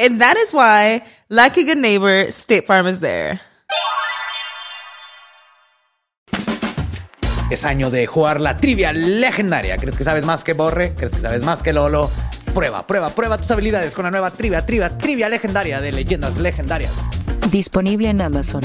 And that is why, like a good neighbor, State Farm is there. Es año de jugar la trivia legendaria. ¿Crees que sabes más que Borre? ¿Crees que sabes más que Lolo? Prueba, prueba, prueba tus habilidades con la nueva trivia, trivia, trivia legendaria de leyendas legendarias. Disponible en Amazon.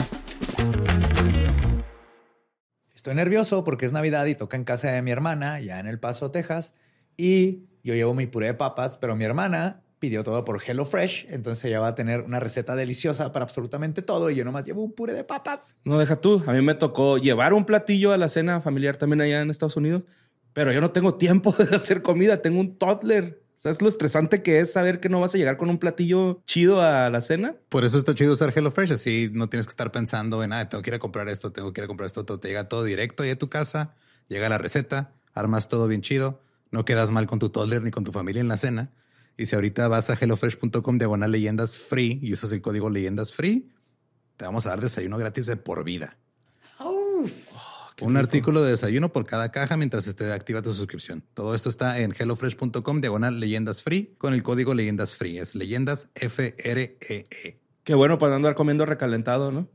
Estoy nervioso porque es Navidad y toca en casa de mi hermana, ya en El Paso, Texas. Y yo llevo mi puré de papas, pero mi hermana pidió todo por HelloFresh, entonces ella va a tener una receta deliciosa para absolutamente todo y yo nomás llevo un puré de papas. No, deja tú. A mí me tocó llevar un platillo a la cena familiar también allá en Estados Unidos, pero yo no tengo tiempo de hacer comida, tengo un toddler. ¿Sabes lo estresante que es saber que no vas a llegar con un platillo chido a la cena? Por eso está chido usar HelloFresh, así no tienes que estar pensando en, ah, tengo que ir a comprar esto, tengo que ir a comprar esto, todo te llega todo directo ahí a tu casa, llega la receta, armas todo bien chido, no quedas mal con tu toddler ni con tu familia en la cena. Y si ahorita vas a hellofresh.com diagonal leyendas free y usas el código leyendas free, te vamos a dar desayuno gratis de por vida. Un artículo de desayuno por cada caja mientras esté activa tu suscripción. Todo esto está en hellofresh.com diagonal leyendas free con el código leyendas free. Es leyendas F R E E. Qué bueno para andar comiendo recalentado, ¿no?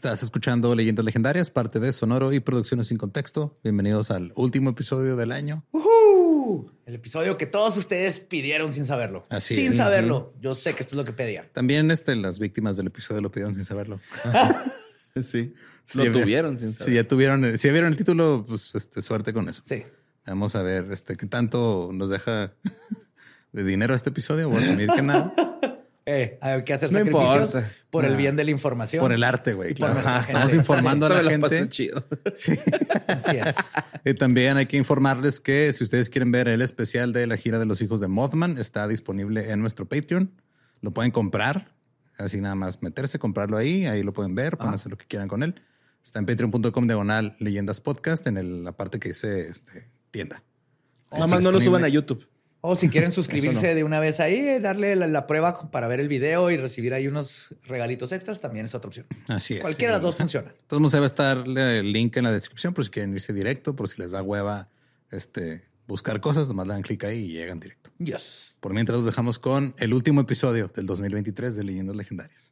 Estás escuchando Leyendas Legendarias, parte de Sonoro y Producciones sin Contexto. Bienvenidos al último episodio del año. ¡Uhú! El episodio que todos ustedes pidieron sin saberlo. Así sin es. saberlo. Yo sé que esto es lo que pedían. También este, las víctimas del episodio lo pidieron sin saberlo. Sí. Sí, Lo ya- tuvieron sin Si saber. ya tuvieron, si ya vieron el título, pues este, suerte con eso. Sí. Vamos a ver este, qué tanto nos deja de dinero este episodio. Voy a asumir que nada. Eh, hay que hacer No sacrificios importa. por el bien de la información. Por el arte, güey. Claro. Estamos informando a la gente. chido. Así es. Y también hay que informarles que si ustedes quieren ver el especial de la gira de los hijos de Mothman, está disponible en nuestro Patreon. Lo pueden comprar, así nada más meterse, comprarlo ahí, ahí lo pueden ver, pueden hacer lo que quieran con él. Está en patreon.com diagonal leyendas podcast en el- la parte que dice este, tienda. Nada más no lo suban a YouTube. O si quieren suscribirse de una vez ahí, darle la, la prueba para ver el video y recibir ahí unos regalitos extras, también es otra opción. Así es. Cualquiera de las dos funciona. Entonces va a estar el link en la descripción por si quieren irse directo, por si les da hueva este, buscar cosas, nomás le dan clic ahí y llegan directo. Yes. Por mientras los dejamos con el último episodio del 2023 de Leyendas Legendarias.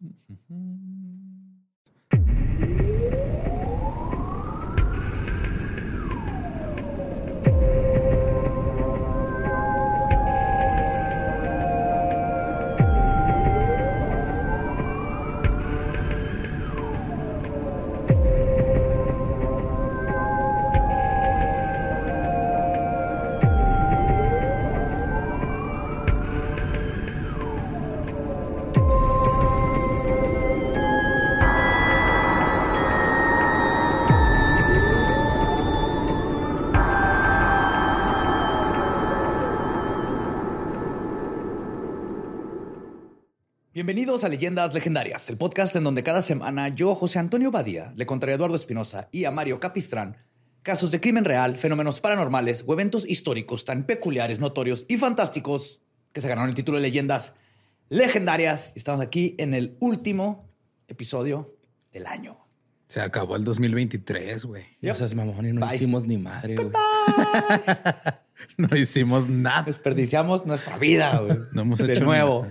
Bienvenidos a Leyendas Legendarias, el podcast en donde cada semana yo, José Antonio Badía, le contaré a Eduardo Espinosa y a Mario Capistrán casos de crimen real, fenómenos paranormales o eventos históricos tan peculiares, notorios y fantásticos que se ganaron el título de leyendas legendarias. Estamos aquí en el último episodio del año. Se acabó el 2023, güey. No seas mamón y no Bye. hicimos ni madre, güey. No hicimos nada. Desperdiciamos nuestra vida, güey. No hemos de hecho nuevo.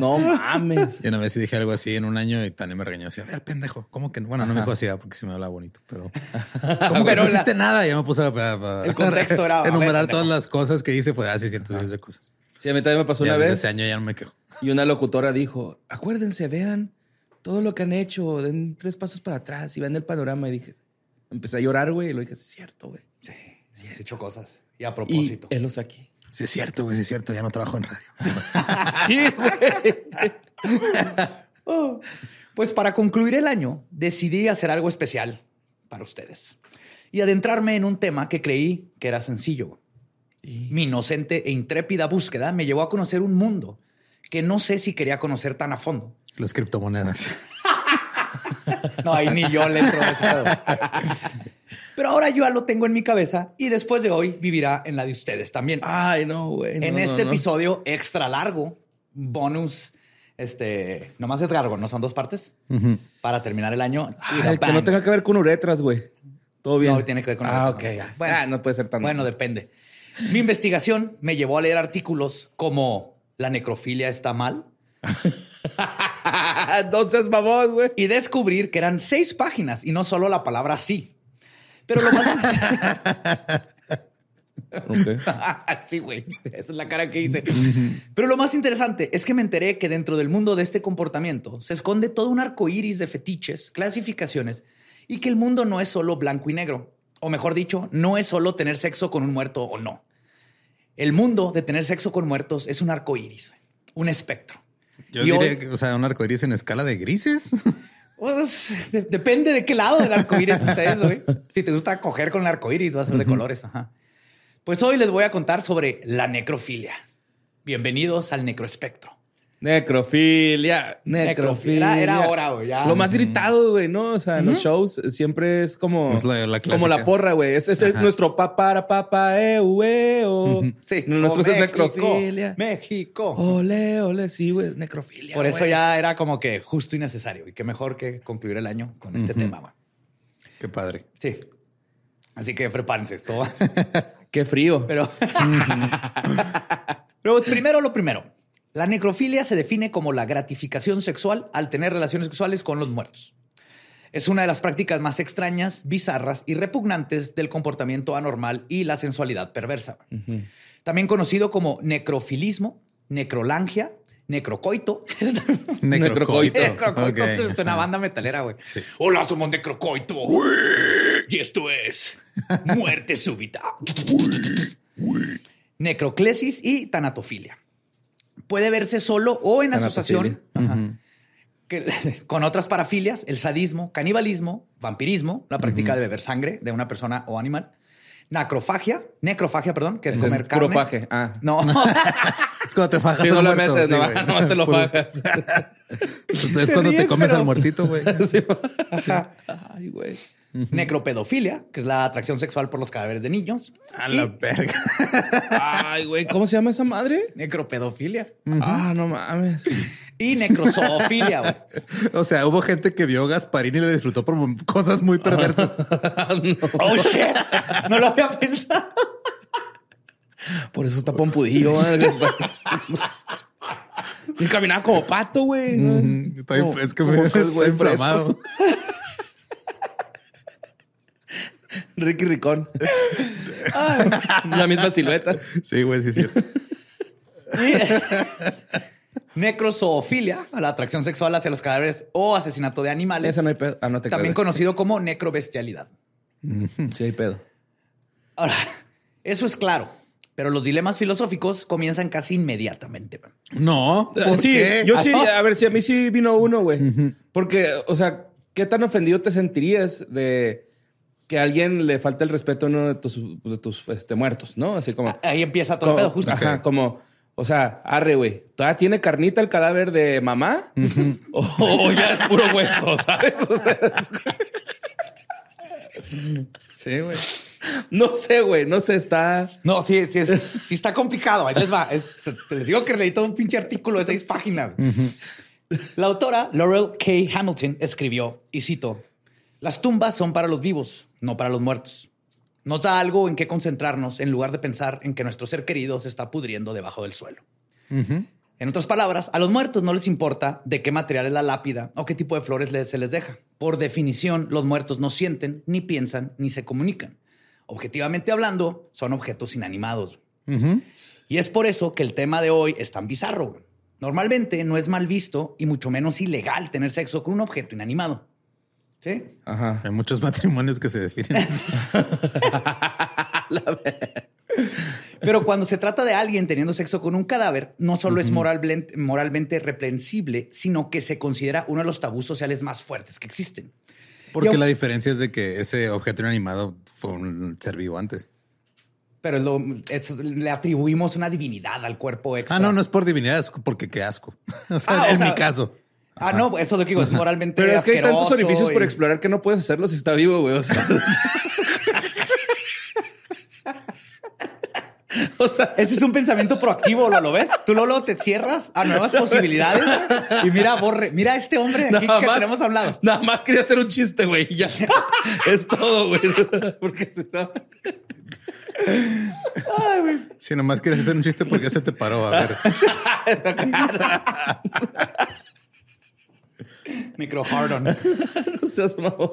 No mames. Y una vez sí dije algo así en un año y Tania me regañó así, a ver, pendejo, ¿cómo que no? Bueno, no me dijo así ah, porque sí me habla bonito, pero ¿cómo que Pero no la- hiciste nada? Y ya me puse a, a- a- El contexto era, a ver, enumerar todas las cosas que hice, fue así, cierto, de cosas. Sí, a mí también me pasó Ya una vez ese año ya no me quejo. y una locutora dijo, acuérdense, vean todo lo que han hecho, den tres pasos para atrás y vean el panorama. Y dije, empecé a llorar, güey, y lo dije, sí, es cierto, güey. Sí, sí, has hecho cosas. Y a Y propósito. él los aquí. Sí es cierto, güey, sí es cierto, ya no trabajo en radio. Sí, güey. Oh. Pues para concluir el año, decidí hacer algo especial para ustedes y adentrarme en un tema que creí que era sencillo. Mi inocente e intrépida búsqueda me llevó a conocer un mundo que no sé si quería conocer tan a fondo. Las criptomonedas. No, ahí ni yo le entro a ese pedo. Pero ahora yo ya lo tengo en mi cabeza y después de hoy vivirá en la de ustedes también. Ay, no, güey. no, en no, este no. episodio extra largo, bonus, este, nomás es largo, ¿no? Son dos partes para terminar el año. Ay, y que no tenga que ver con uretras, güey. Todo bien. No, tiene que ver con Ah, el- ok. Bueno. Ah, no puede ser tan. Bueno, depende. Mi investigación me llevó a leer artículos como la necrofilia está mal Entonces, vamos, güey. y descubrir que eran seis páginas y no solo la palabra sí. Pero lo más... Ok. sí, güey. Esa es la cara que hice. Pero lo más interesante es que me enteré que dentro del mundo de este comportamiento se esconde todo un arco iris de fetiches, clasificaciones y que el mundo no es solo blanco y negro. O mejor dicho, no es solo tener sexo con un muerto o no. El mundo de tener sexo con muertos es un arco iris, un espectro. Yo Y diría hoy- que, o sea, un arcoíris en escala de grises. Pues, de- depende de qué lado del arco iris estés, güey. Si te gusta coger con el arco iris, va a ser de colores. Ajá. Pues hoy les voy a contar sobre la necrofilia. Bienvenidos al necroespectro. Necrofilia, necrofilia. Era- era hora, güey, ya. Lo más gritado, güey, ¿no? O sea, en los shows siempre es como, Es la- la como la porra, güey. Es, es Ajá. nuestro papá, papá, eh, oh. Sí, Nuestro es necrofilia. México. Ole, ole, sí, güey, necrofilia. Por eso güey. ya era como que justo y necesario. Y qué mejor que concluir el año con este tema, güey. Qué padre. Sí. Así que prepárense esto. va. Qué frío. Pero, Pero primero lo primero. La necrofilia se define como la gratificación sexual al tener relaciones sexuales con los muertos. Es una de las prácticas más extrañas, bizarras y repugnantes del comportamiento anormal y la sensualidad perversa. También conocido como necrofilismo, necrolangia, necrocoito. Necrocoito. necrocoito es una banda metalera, güey. Sí. Hola, somos necrocoito. Y esto es muerte súbita. Necroclesis y tanatofilia. Puede verse solo o en asociación ajá, que- con otras parafilias, el sadismo, canibalismo, vampirismo, la práctica de beber sangre de una persona o animal, necrofagia, necrofagia, perdón, que es Es comer puro carne. faje. Ah. No, Es cuando te fajas Sí, al no lo muerto, metes, sí, no, no te lo fajas. Es cuando te ríes, comes pero- al muertito, güey. Sí. Ay, güey. Necropedofilia, que es la atracción sexual por los cadáveres de niños. A la verga. Ay, güey, ¿cómo se llama esa madre? necropedofilia. Ah, no mames. Y necrozoofilia, güey. O sea, hubo gente que vio Gasparín y lo disfrutó por cosas muy perversas. Oh, shit. No lo había pensado. Por eso está pompudillo. Sí, caminaba como pato, güey. Está inf- es que me está inflamado. Ricky Ricón. La misma silueta. Sí, güey, sí, sí. Necrozoofilia, a la atracción sexual hacia los cadáveres o asesinato de animales. Esa no hay pedo. Ah, no te también creo. conocido como necrobestialidad. Sí hay pedo. Ahora, eso es claro, pero los dilemas filosóficos comienzan casi inmediatamente. No, ¿por sí, qué? yo sí, a ver, si a mí sí vino uno, güey. Porque, o sea, ¿qué tan ofendido te sentirías de que a alguien le falta el respeto a uno de tus, de tus este, muertos, ¿no? Así como... Ahí empieza todo el pedo, justo. Ajá, como... O sea, arre, güey. ¿Todavía tiene carnita el cadáver de mamá? o, o ya es puro hueso, ¿sabes? O sea, Sí, güey. No sé, güey, no sé, está. No, sí, sí, es, sí está complicado. Ahí les va. Es- les digo que leí todo un pinche artículo de seis páginas. La autora Laurel K. Hamilton escribió, y cito, las tumbas son para los vivos, no para los muertos. Nos da algo en qué concentrarnos en lugar de pensar en que nuestro ser querido se está pudriendo debajo del suelo. En otras palabras, a los muertos no les importa de qué material es la lápida o qué tipo de flores se les deja. Por definición, los muertos no sienten, ni piensan, ni se comunican. Objetivamente hablando, son objetos inanimados. Y es por eso que el tema de hoy es tan bizarro. Normalmente no es mal visto y mucho menos ilegal tener sexo con un objeto inanimado. ¿Sí? Ajá. Hay muchos matrimonios que se definen así. Pero cuando se trata de alguien teniendo sexo con un cadáver, no solo es moralmente, moralmente reprensible, sino que se considera uno de los tabús sociales más fuertes que existen. Porque Yo- la diferencia es de que ese objeto inanimado fue un ser vivo antes. Pero lo- es- le atribuimos una divinidad al cuerpo extra. Ah, no, no es por divinidad, es porque qué asco. O sea, Ah, o en sea, mi caso. Ah, no, eso de que digo, es moralmente Pero es que hay tantos orificios por explorar que no puedes hacerlo si está vivo, güey. O sea, o sea, Ese es un pensamiento proactivo, ¿lo, lo ves? Tú luego te cierras a nuevas posibilidades y mira, borre, mira a este hombre aquí nada que más- tenemos hablado. Nada más quería hacer un chiste, güey. Ya es todo, güey. Porque se Si nomás quieres hacer un chiste, porque se te paró? A ver. Micro hardon. no seas mamón.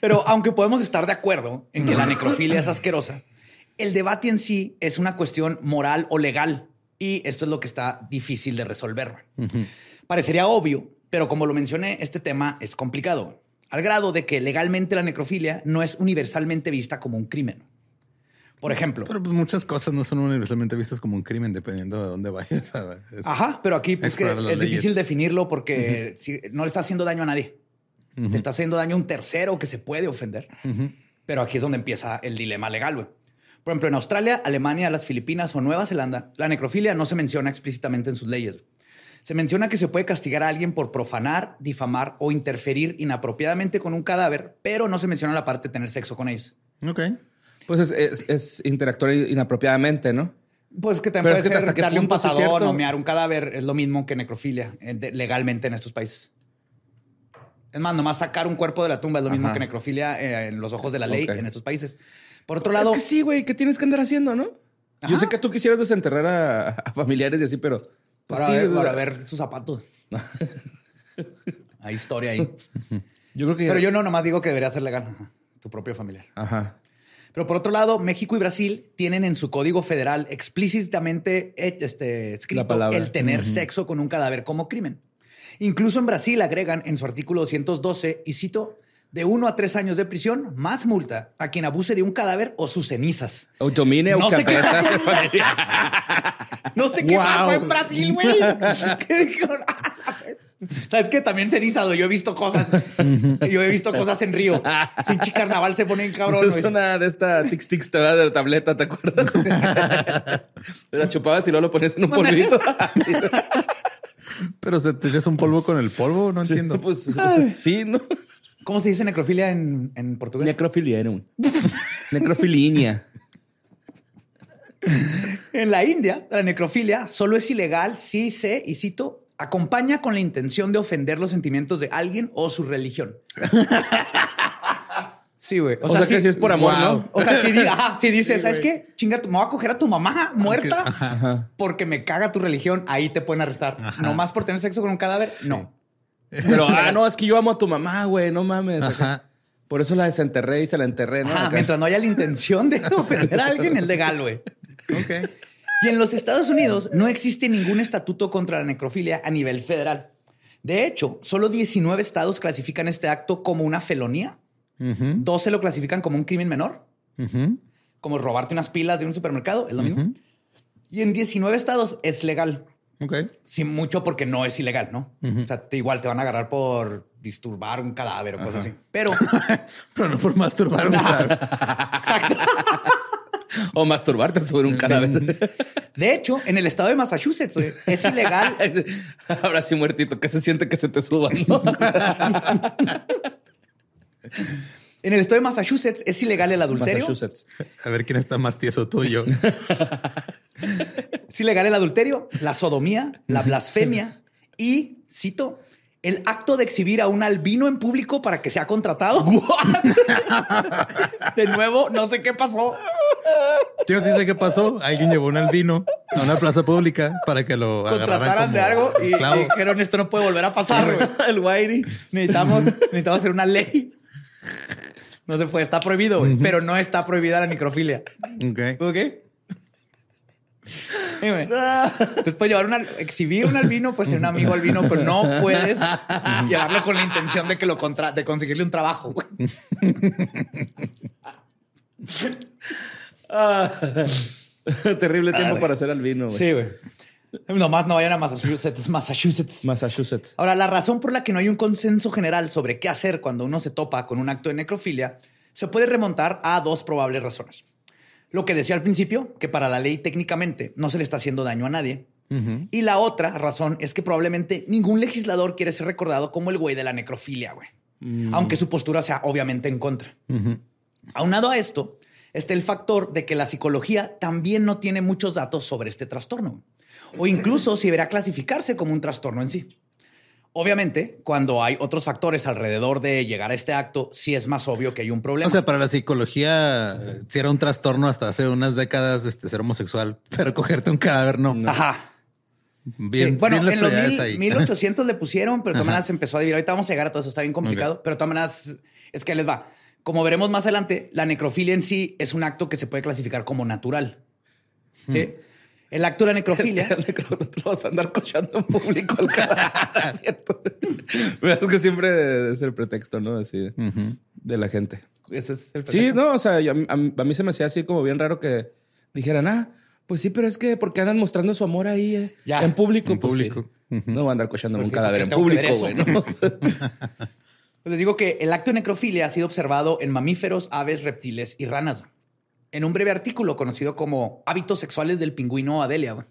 Pero aunque podemos estar de acuerdo en que la necrofilia es asquerosa, el debate en sí es una cuestión moral o legal. Y esto es lo que está difícil de resolver. Parecería obvio, pero como lo mencioné, este tema es complicado. Al grado de que legalmente la necrofilia no es universalmente vista como un crimen. Por ejemplo, Pero pues, muchas cosas no son universalmente vistas como un crimen, dependiendo de dónde vayas. a- es- Ajá, pero aquí pues, que es difícil definirlo porque si- no le está haciendo daño a nadie. Le está haciendo daño a un tercero que se puede ofender. Pero aquí es donde empieza el dilema legal, güey. Por ejemplo, en Australia, Alemania, las Filipinas o Nueva Zelanda, la necrofilia no se menciona explícitamente en sus leyes. Se menciona que se puede castigar a alguien por profanar, difamar o interferir inapropiadamente con un cadáver, pero no se menciona la parte de tener sexo con ellos. Ok. Pues es, es- es interactuar inapropiadamente, ¿no? Pues que también Pero es puede que ser darle un punto sí es patadón cierto. o mear un cadáver. Es lo mismo que necrofilia eh, legalmente en estos países. Es más, nomás sacar un cuerpo de la tumba es lo mismo Ajá. que necrofilia eh, en los ojos de la ley Ok. en estos países. Por otro lado, es que sí, güey, ¿qué tienes que andar haciendo, no? Yo Ajá. sé que tú quisieras desenterrar a, a familiares y así, pero. pues para, sí, ver, para ver sus zapatos. Hay historia ahí. Yo creo que. Pero yo no nomás digo que debería ser legal. Ajá. Tu propio familiar. Ajá. Pero por otro lado, México y Brasil tienen en su código federal explícitamente eh, este, escrito el tener sexo con un cadáver como crimen. Incluso en Brasil agregan en su artículo 212, y cito, de uno a tres años de prisión, más multa a quien abuse de un cadáver o sus cenizas. Automine No o sé qué cabeza. No sé qué Wow. pasó en Brasil, güey. Sabes que también cenizado. Yo he visto cosas. Yo he visto cosas en Río. Sin carnaval se pone en cabrón. Es una de esta Tix Tix te va de la tableta, ¿te acuerdas? la chupabas y luego lo ponías en un polvito. Pero se te echas un polvo con el polvo, no entiendo. Pues sí, ¿no? ¿Cómo se dice necrofilia en, en portugués? Necrofilia. Necrofilinia. En la India, la necrofilia solo es ilegal si se, y cito, acompaña con la intención de ofender los sentimientos de alguien o su religión. Sí, güey. O, sea, que si es por amor, Wow. ¿no? O sea, si, ajá, si dices, ¿sabes qué? Chinga, tu- me voy a coger a tu mamá muerta Ajá. porque me caga tu religión, ahí te pueden arrestar. No más por tener sexo con un cadáver, no. Pero, ah, no, es que yo amo a tu mamá, güey, no mames. Ajá. Por eso la desenterré y se la enterré, ¿no? Ajá, Acá. mientras no haya la intención de ofender a alguien, es legal, güey. Ok. Y en los Estados Unidos no existe ningún estatuto contra la necrofilia a nivel federal. De hecho, solo 19 estados clasifican este acto como una felonía. 12 lo clasifican como un crimen menor, como robarte unas pilas de un supermercado, es lo mismo. Y en 19 estados es legal. Ok. Sin mucho porque no es ilegal, ¿no? O sea, te- igual te van a agarrar por disturbar un cadáver o cosas así. Pero, Pero no por masturbar un cadáver. exacto. O masturbarte sobre un cadáver. De hecho, en el estado de Massachusetts güey, es ilegal. Ahora sí, muertito, que se siente que se te suba, ¿no? En el estado de Massachusetts es ilegal el adulterio. Massachusetts. A ver quién está más tieso tuyo. Es ilegal el adulterio, la sodomía, la blasfemia y, cito, el acto de exhibir a un albino en público para que sea contratado. de nuevo, no sé qué pasó. Yo sí sé qué pasó. Alguien llevó un albino a una plaza pública para que lo agarraran Contrataran como de algo y, dijeron esto no puede volver a pasar. güey. El Whitey. Necesitamos, necesitamos hacer una ley. No se puede, está prohibido, güey, pero no está prohibida la necrofilia. Ok. ¿Ok? Dime. Entonces puedes llevar una, exhibir un albino, pues tener un amigo albino, pero no puedes llevarlo con la intención de que lo contra de conseguirle un trabajo. güey. Terrible tiempo para ser albino, güey. Sí, güey. Nomás no vayan a Massachusetts, Massachusetts. Massachusetts. Ahora, la razón por la que no hay un consenso general sobre qué hacer cuando uno se topa con un acto de necrofilia se puede remontar a dos probables razones. Lo que decía al principio, que para la ley técnicamente no se le está haciendo daño a nadie. Y la otra razón es que probablemente ningún legislador quiere ser recordado como el güey de la necrofilia, güey. Aunque su postura sea obviamente en contra. Aunado a esto, está el factor de que la psicología también no tiene muchos datos sobre este trastorno. O incluso si deberá clasificarse como un trastorno en sí. Obviamente, cuando hay otros factores alrededor de llegar a este acto, sí es más obvio que hay un problema. O sea, para la psicología, eh, si era un trastorno hasta hace unas décadas este, ser homosexual, pero cogerte un cadáver no. Ajá. Bien, Sí, Bueno, bien las en los mil- ahí. 1800 le pusieron, pero de todas Ajá. maneras se empezó a dividir. Ahorita vamos a llegar a todo eso, está bien complicado, pero de todas maneras es que les va. Como veremos más adelante, la necrofilia en sí es un acto que se puede clasificar como natural. ¿Sí? El acto de la necrofilia. Es que no te lo vas a andar cochando en público al cara. ¿Cierto? es que siempre es el pretexto, ¿no? Así de la gente. Ese es el Sí, no, o sea, yo- a, mí- a mí se me hacía así como bien raro que dijeran, ah, pues sí, pero es que porque andan mostrando su amor ahí eh, Ya. en público. En Pues sí. público. No va a andar cochando Pues un sí, cadáver en público, eso, güey. ¿no? Pues les digo que el acto de necrofilia ha sido observado en mamíferos, aves, reptiles y ranas. En un breve artículo conocido como Hábitos sexuales del pingüino Adelia. Güey,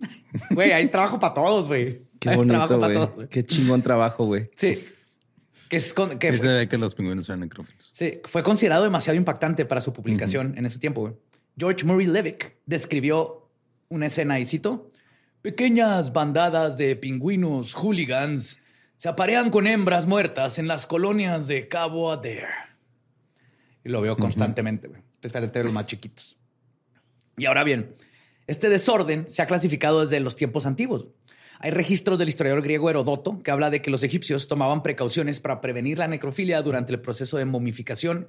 Güey, hay trabajo para todos, güey. Qué Hay bonito, trabajo para todos, güey. Qué chingón trabajo, güey. Sí. Que, es con- que Dice los pingüinos son necrófilos. sí, fue considerado demasiado impactante para su publicación en ese tiempo. güey. George Murray Levick describió una escena y cito: Pequeñas bandadas de pingüinos hooligans se aparean con hembras muertas en las colonias de Cabo Adair. Y lo veo constantemente, güey. Especialmente los más chiquitos. Y ahora bien, este desorden se ha clasificado desde los tiempos antiguos. Hay registros del historiador griego Herodoto que habla de que los egipcios tomaban precauciones para prevenir la necrofilia durante el proceso de momificación,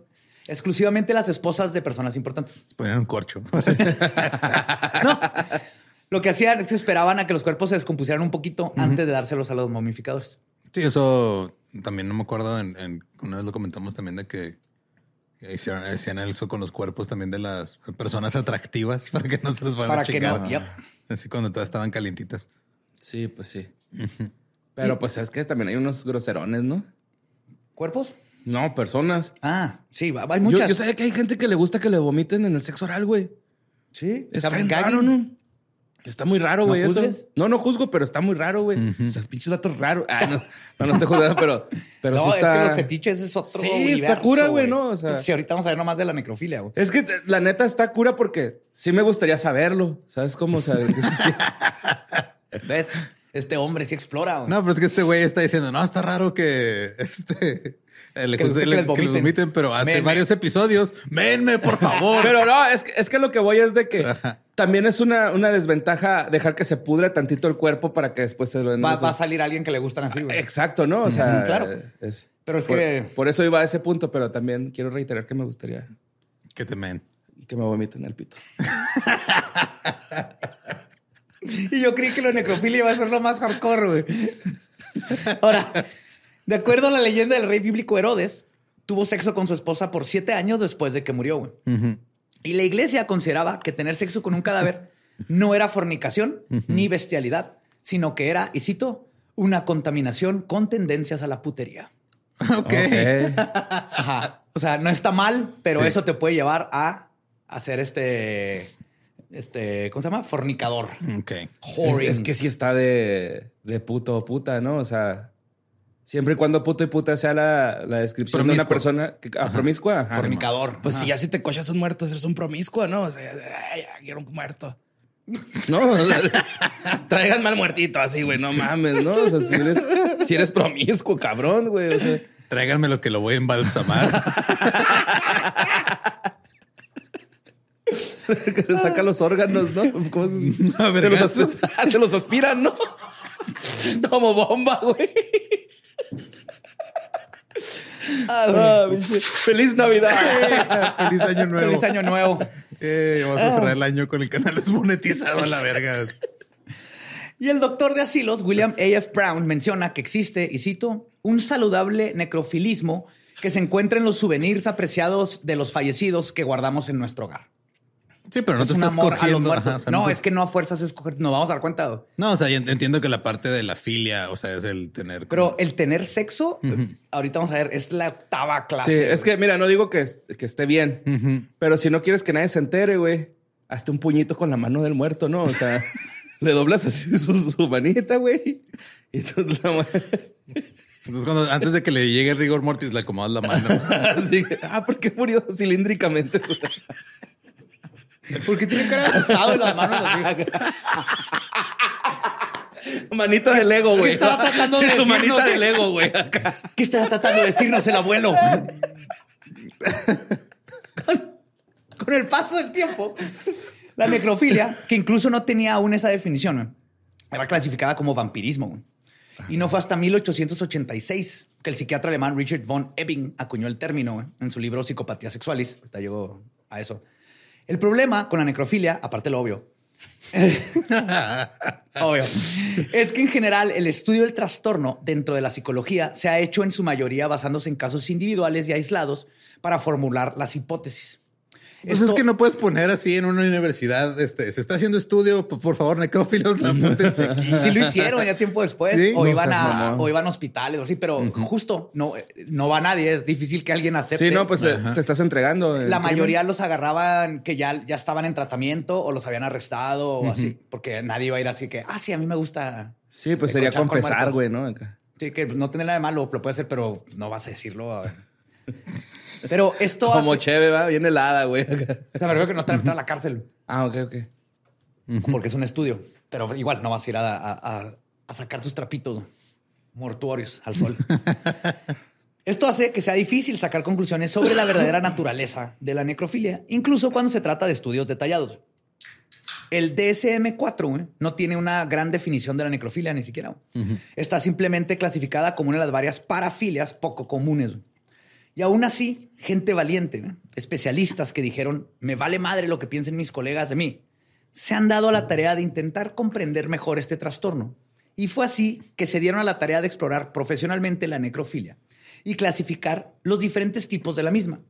exclusivamente las esposas de personas importantes. Ponían un corcho. Lo que hacían es que esperaban a que los cuerpos se descompusieran un poquito antes de dárselos a los momificadores. Sí, eso también no me acuerdo. En, en- una vez lo comentamos también de que hicieron, hacían eso con los cuerpos también de las personas atractivas para que no se los fueran Para a que no- yep. Así cuando todas estaban calientitas. Sí, pues sí. Pero pues es que también hay unos groserones, ¿no? ¿Cuerpos? No, personas. Ah, sí, hay Yo, muchas. yo sabía que hay gente que le gusta que le vomiten en el sexo oral, güey. Sí, Está raro, ¿no? Está muy raro, ¿No güey. eso. juzgues? No, no juzgo, pero está muy raro, güey. O sea, pinches vatos raros. Ah, no, no, no estoy juzgando, pero, pero no, sí está. es que los fetiches es otro Sí, está universo, cura, güey, ¿no? O sea- sí, ahorita vamos a ver nomás de la necrofilia, güey. Es que la neta está cura porque sí me gustaría saberlo. ¿Sabes cómo? O sea. ¿Ves? Este hombre sí explora, güey. No, pero es que este güey está diciendo, no, está raro que este le Que que que vomiten. pero hace varios episodios. Menme, por favor. Pero no, es que, es que lo que voy es de que también es una, una desventaja dejar que se pudra tantito el cuerpo para que después se lo va, va a salir alguien que le gustan así, güey. Exacto, ¿no? O sea, Sí, claro. es- Pero es por, que- por eso iba a ese punto, pero también quiero reiterar que me gustaría que te men. que me vomiten el pito. Y yo creí que la necrofilia iba a ser lo más hardcore, güey. Ahora, de acuerdo a la leyenda del rey bíblico Herodes, tuvo sexo con su esposa por siete años después de que murió, güey. Y la iglesia consideraba que tener sexo con un cadáver no era fornicación ni bestialidad, sino que era, y cito, una contaminación con tendencias a la putería. Ok. Ajá. O sea, no está mal, pero Sí. eso te puede llevar a hacer este, este, ¿cómo se llama? Fornicador. Ok. Es, es que sí está de, de puto o puta, ¿no? O sea, Siempre y cuando puto y puta sea la, la descripción de una persona que, ah, promiscua. ajá. Fornicador. Pues si ya si te cochas un muerto, eres un promiscuo, ¿no? O sea, ya quiero un muerto. No, o sea, traigan mal muertito así, güey, no mames, ¿no? O sea, si eres, si eres promiscuo, cabrón, güey. O sea, Tráiganme lo que lo voy a embalsamar. que le saca los órganos, ¿no? ¿Cómo se, A se, los, se los aspiran, ¿no? Como bomba, güey. Ah. Feliz Navidad. Feliz año nuevo. Feliz año nuevo. Eh, vamos a cerrar el año con el canal desmonetizado a la verga. Y el doctor de asilos, William A.F. Brown, menciona que existe, y cito, un saludable necrofilismo que se encuentra en los souvenirs apreciados de los fallecidos que guardamos en nuestro hogar. Sí, pero no Es te estás cogiendo. muertos. ajá, o sea, no, te- es que no a fuerzas es coger, nos vamos a dar cuenta. No, o sea, yo ent- entiendo que la parte de la filia, o sea, es el tener. Pero el tener sexo, ahorita vamos a ver, es la octava clase. Sí, es que, mira, no digo que, que esté bien, pero si no quieres que nadie se entere, güey, hazte un puñito con la mano del muerto, ¿no? O sea, le doblas así su, su manita, güey. Y tú la Entonces, cuando antes de que le llegue el rigor mortis, le acomodas la mano. así, ah, ¿por qué murió cilíndricamente? Porque tiene cara de asustado en las manos así. Manita de Lego, güey. estaba tratando de Sí, su decirnos manita de Lego, güey. ¿Qué estará tratando de decirnos el abuelo? con, con el paso del tiempo, la necrofilia, que incluso no tenía aún esa definición, güey, era clasificada como vampirismo. güey. Y no fue hasta 1886 que el psiquiatra alemán Richard von Ebbing acuñó el término güey, en su libro Psicopatía Sexualis. Ahorita llegó a eso. El problema con la necrofilia, aparte lo obvio, Obvio. Es que en general el estudio del trastorno dentro de la psicología se ha hecho en su mayoría basándose en casos individuales y aislados para formular las hipótesis. Pues Esto- es que no puedes poner así en una universidad, este, se está haciendo estudio, por favor, necrófilos, apúntense aquí. Sí lo hicieron ya tiempo después. Sí. o, No iban a, o iban a hospitales o así, pero justo no, no va nadie. Es difícil que alguien acepte. Sí, no, pues eh, te estás entregando. la crimen. mayoría los agarraban que ya, ya estaban en tratamiento o los habían arrestado o así, porque nadie iba a ir así que, ah, sí, a mí me gusta. Sí, pues este, sería confesar, muertos". güey, ¿no? Acá. Sí, que no tiene nada de malo, lo puede hacer, pero no vas a decirlo. Pero esto Como hace... cheve, va, bien helada, güey. O sea, me refiero que no te van a meter a la cárcel Ah, ok, ok. porque es un estudio. Pero igual no vas a ir a, a- a- sacar tus trapitos mortuorios al sol. Esto hace que sea difícil sacar conclusiones sobre la verdadera naturaleza de la necrofilia, incluso cuando se trata de estudios detallados. El DSM-4 güey, no tiene una gran definición de la necrofilia ni siquiera. Está simplemente clasificada como una de las varias parafilias poco comunes. Y aún así, gente valiente, especialistas que dijeron, me vale madre lo que piensen mis colegas de mí, se han dado a la tarea de intentar comprender mejor este trastorno. Y fue así que se dieron a la tarea de explorar profesionalmente la necrofilia y clasificar los diferentes tipos de la misma,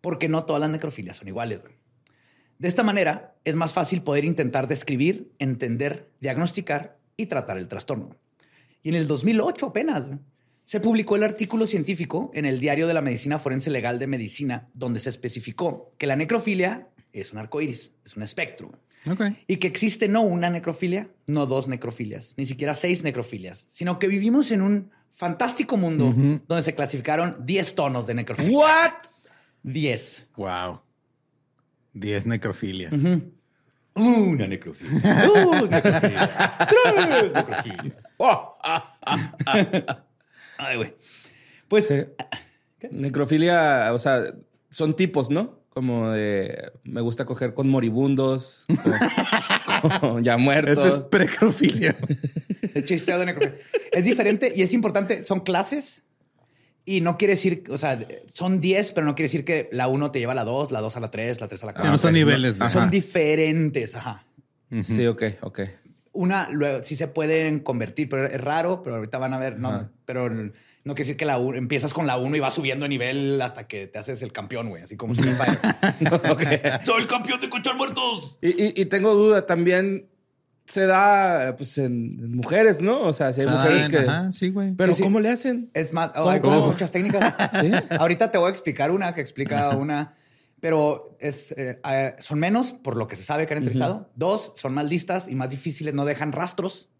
porque no todas las necrofilias son iguales. De esta manera, es más fácil poder intentar describir, entender, diagnosticar y tratar el trastorno. Y en el 2008 apenas se publicó el artículo científico en el Diario de la Medicina Forense Legal de Medicina, donde se especificó que la necrofilia es un arcoíris, es un espectro. güey. Ok. Y que existe no una necrofilia, no dos necrofilias, ni siquiera seis necrofilias, sino que vivimos en un fantástico mundo donde se clasificaron 10 tonos de necrofilia. ¿What? 10. Wow. 10 necrofilias. Una necrofilia. Dos necrofilias. Tres necrofilias. Oh, ah, Ay, güey. Pues sí. Necrofilia, o sea, son tipos, ¿no? Como de me gusta coger con moribundos, con- con ya muertos. Esa es precrofilia. el chisteo de necrofilia. Es diferente y es importante. Son clases y no quiere decir, o sea, son 10, pero no quiere decir que la 1 te lleva a la 2, la 2 a la 3, la 3 a la Que 4. no son niveles. Son ajá. diferentes. Ajá. Sí, ok, ok. Una, luego, sí se pueden convertir, pero es raro, pero ahorita van a ver, no, pero no quiere decir que la uno- empiezas con la 1 y vas subiendo de nivel hasta que te haces el campeón, güey, así como Street Fighter. Soy el campeón de conchar muertos. Y, y- y tengo duda, también se da pues en, en mujeres, ¿no? O sea, si hay mujeres Ah, que. Ajá, sí, güey. Pero Sí, sí. ¿cómo le hacen? Es más, oh, hay muchas técnicas. Ahorita te voy a explicar una que explica una, pero es, eh, eh, son menos por lo que se sabe que han entrevistado. Dos, son más listas y más difíciles, no dejan rastros.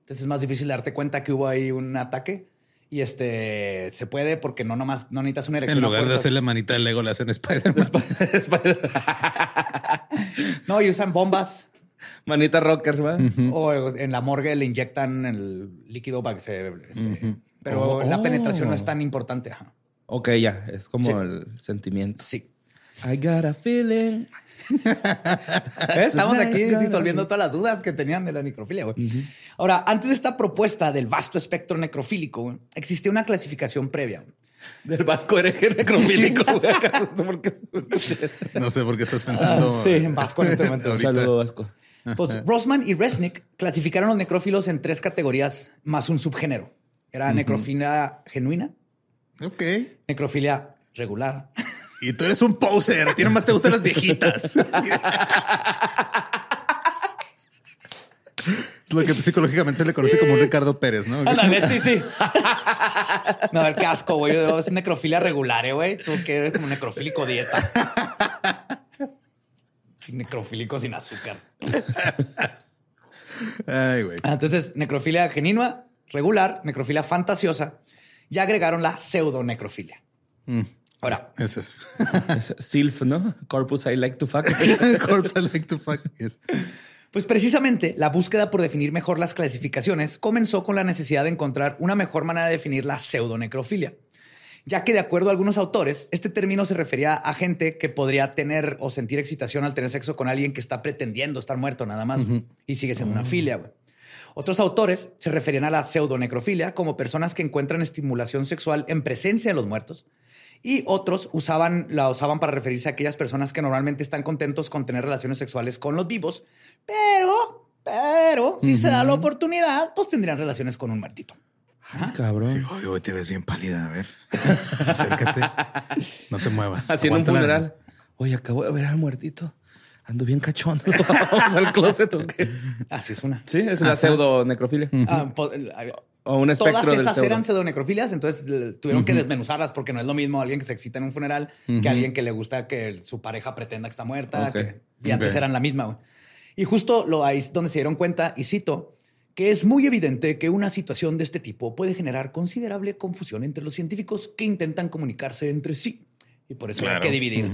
Entonces es más difícil darte cuenta que hubo ahí un ataque. Y este se puede porque no nomás no necesitas una erección. En lugar de fuerzas. hacerle manita de Lego, le hacen Spider-Man. No, y usan bombas Manita rocker, ¿va? o en la morgue le inyectan el líquido para que se. este, Pero la Oh. penetración no es tan importante. ajá. Ok, ya. Es como Sí. el sentimiento. Sí. I got a feeling. Estamos aquí disolviendo todas las dudas que tenían de la necrofilia. güey. Ahora, antes de esta propuesta del vasto espectro necrofílico, güey, existía una clasificación previa. güey. Del vasco hereje necrofílico. güey. No sé por qué. Estás pensando. Sí, en vasco en este momento. Un saludo, vasco. Pues Rosman y Resnick clasificaron los necrófilos en tres categorías más un subgénero. Era necrofilia genuina, Ok. necrofilia regular Y tú eres un poser. A ti nomás te gustan las viejitas. Es lo que psicológicamente se le conoce como un Ricardo Pérez, ¿no? Ándale, sí, sí. No, a ver, qué asco, güey. Es necrofilia regular, eh, güey. Tú que eres como necrofílico dieta. Necrofílico sin azúcar. Ay, güey. Ah, Entonces, necrofilia genuina, regular, necrofilia fantasiosa. Ya agregaron la pseudonecrofilia. Ahora, Eso es. Es Silf, ¿no? Corpus I like to fuck. Corpse I like to fuck. Yes. Pues precisamente la búsqueda por definir mejor las clasificaciones comenzó con la necesidad de encontrar una mejor manera de definir la pseudonecrofilia, ya que de acuerdo a algunos autores, este término se refería a gente que podría tener o sentir excitación al tener sexo con alguien que está pretendiendo estar muerto nada más y sigue siendo una filia. güey. Otros autores se referían a la pseudonecrofilia como personas que encuentran estimulación sexual en presencia de los muertos y otros usaban, la usaban para referirse a aquellas personas que normalmente están contentos con tener relaciones sexuales con los vivos, pero, pero, si se da la oportunidad, pues tendrían relaciones con un muertito. Ay, cabrón. Oye, hoy te ves bien pálida. A ver, acércate. No te muevas. Así en un funeral. Oye, acabo de ver al muertito. Ando bien cachondo. Vamos al closet o qué? Así es una. Sí, es la pseudo necrofilia. Ah, po- O un espectro Todas del esas pseudo. eran pseudonecrofilias, entonces tuvieron que desmenuzarlas porque no es lo mismo alguien que se excita en un funeral que alguien que le gusta que su pareja pretenda que está muerta. Que- y antes eran la misma. Y justo lo ahí es donde se dieron cuenta, y cito, que es muy evidente que una situación de este tipo puede generar considerable confusión entre los científicos que intentan comunicarse entre sí. Y por eso hay que dividir.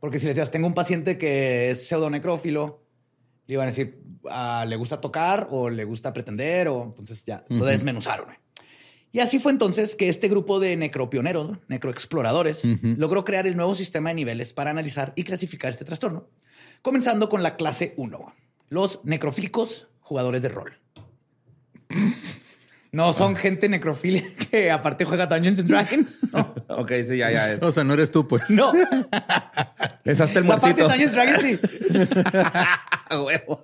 Porque si le decías, tengo un paciente que es pseudonecrófilo, le iban a decir, ah, le gusta tocar o le gusta pretender, o entonces ya lo desmenuzaron. güey. Y así fue entonces que este grupo de necropioneros, necroexploradores, logró crear el nuevo sistema de niveles para analizar y clasificar este trastorno, comenzando con la clase 1, los necrofílicos jugadores de rol. No son gente necrofilia que aparte juega Dungeons and Dragons. No. Ok, sí, ya, ya es. O sea, no eres tú, pues. No. Es hasta el La parte de muertito. Dungeons and Dragons sí. A huevo.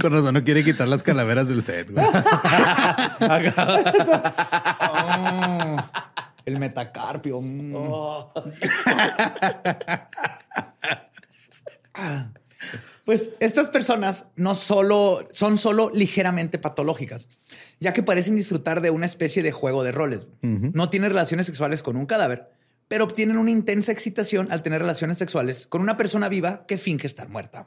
Con razón, no quiere quitar las calaveras del set. güey. Oh, el metacarpio. mm. Ah. Pues estas personas no solo son solo ligeramente patológicas, ya que parecen disfrutar de una especie de juego de roles. No tienen relaciones sexuales con un cadáver, pero obtienen una intensa excitación al tener relaciones sexuales con una persona viva que finge estar muerta.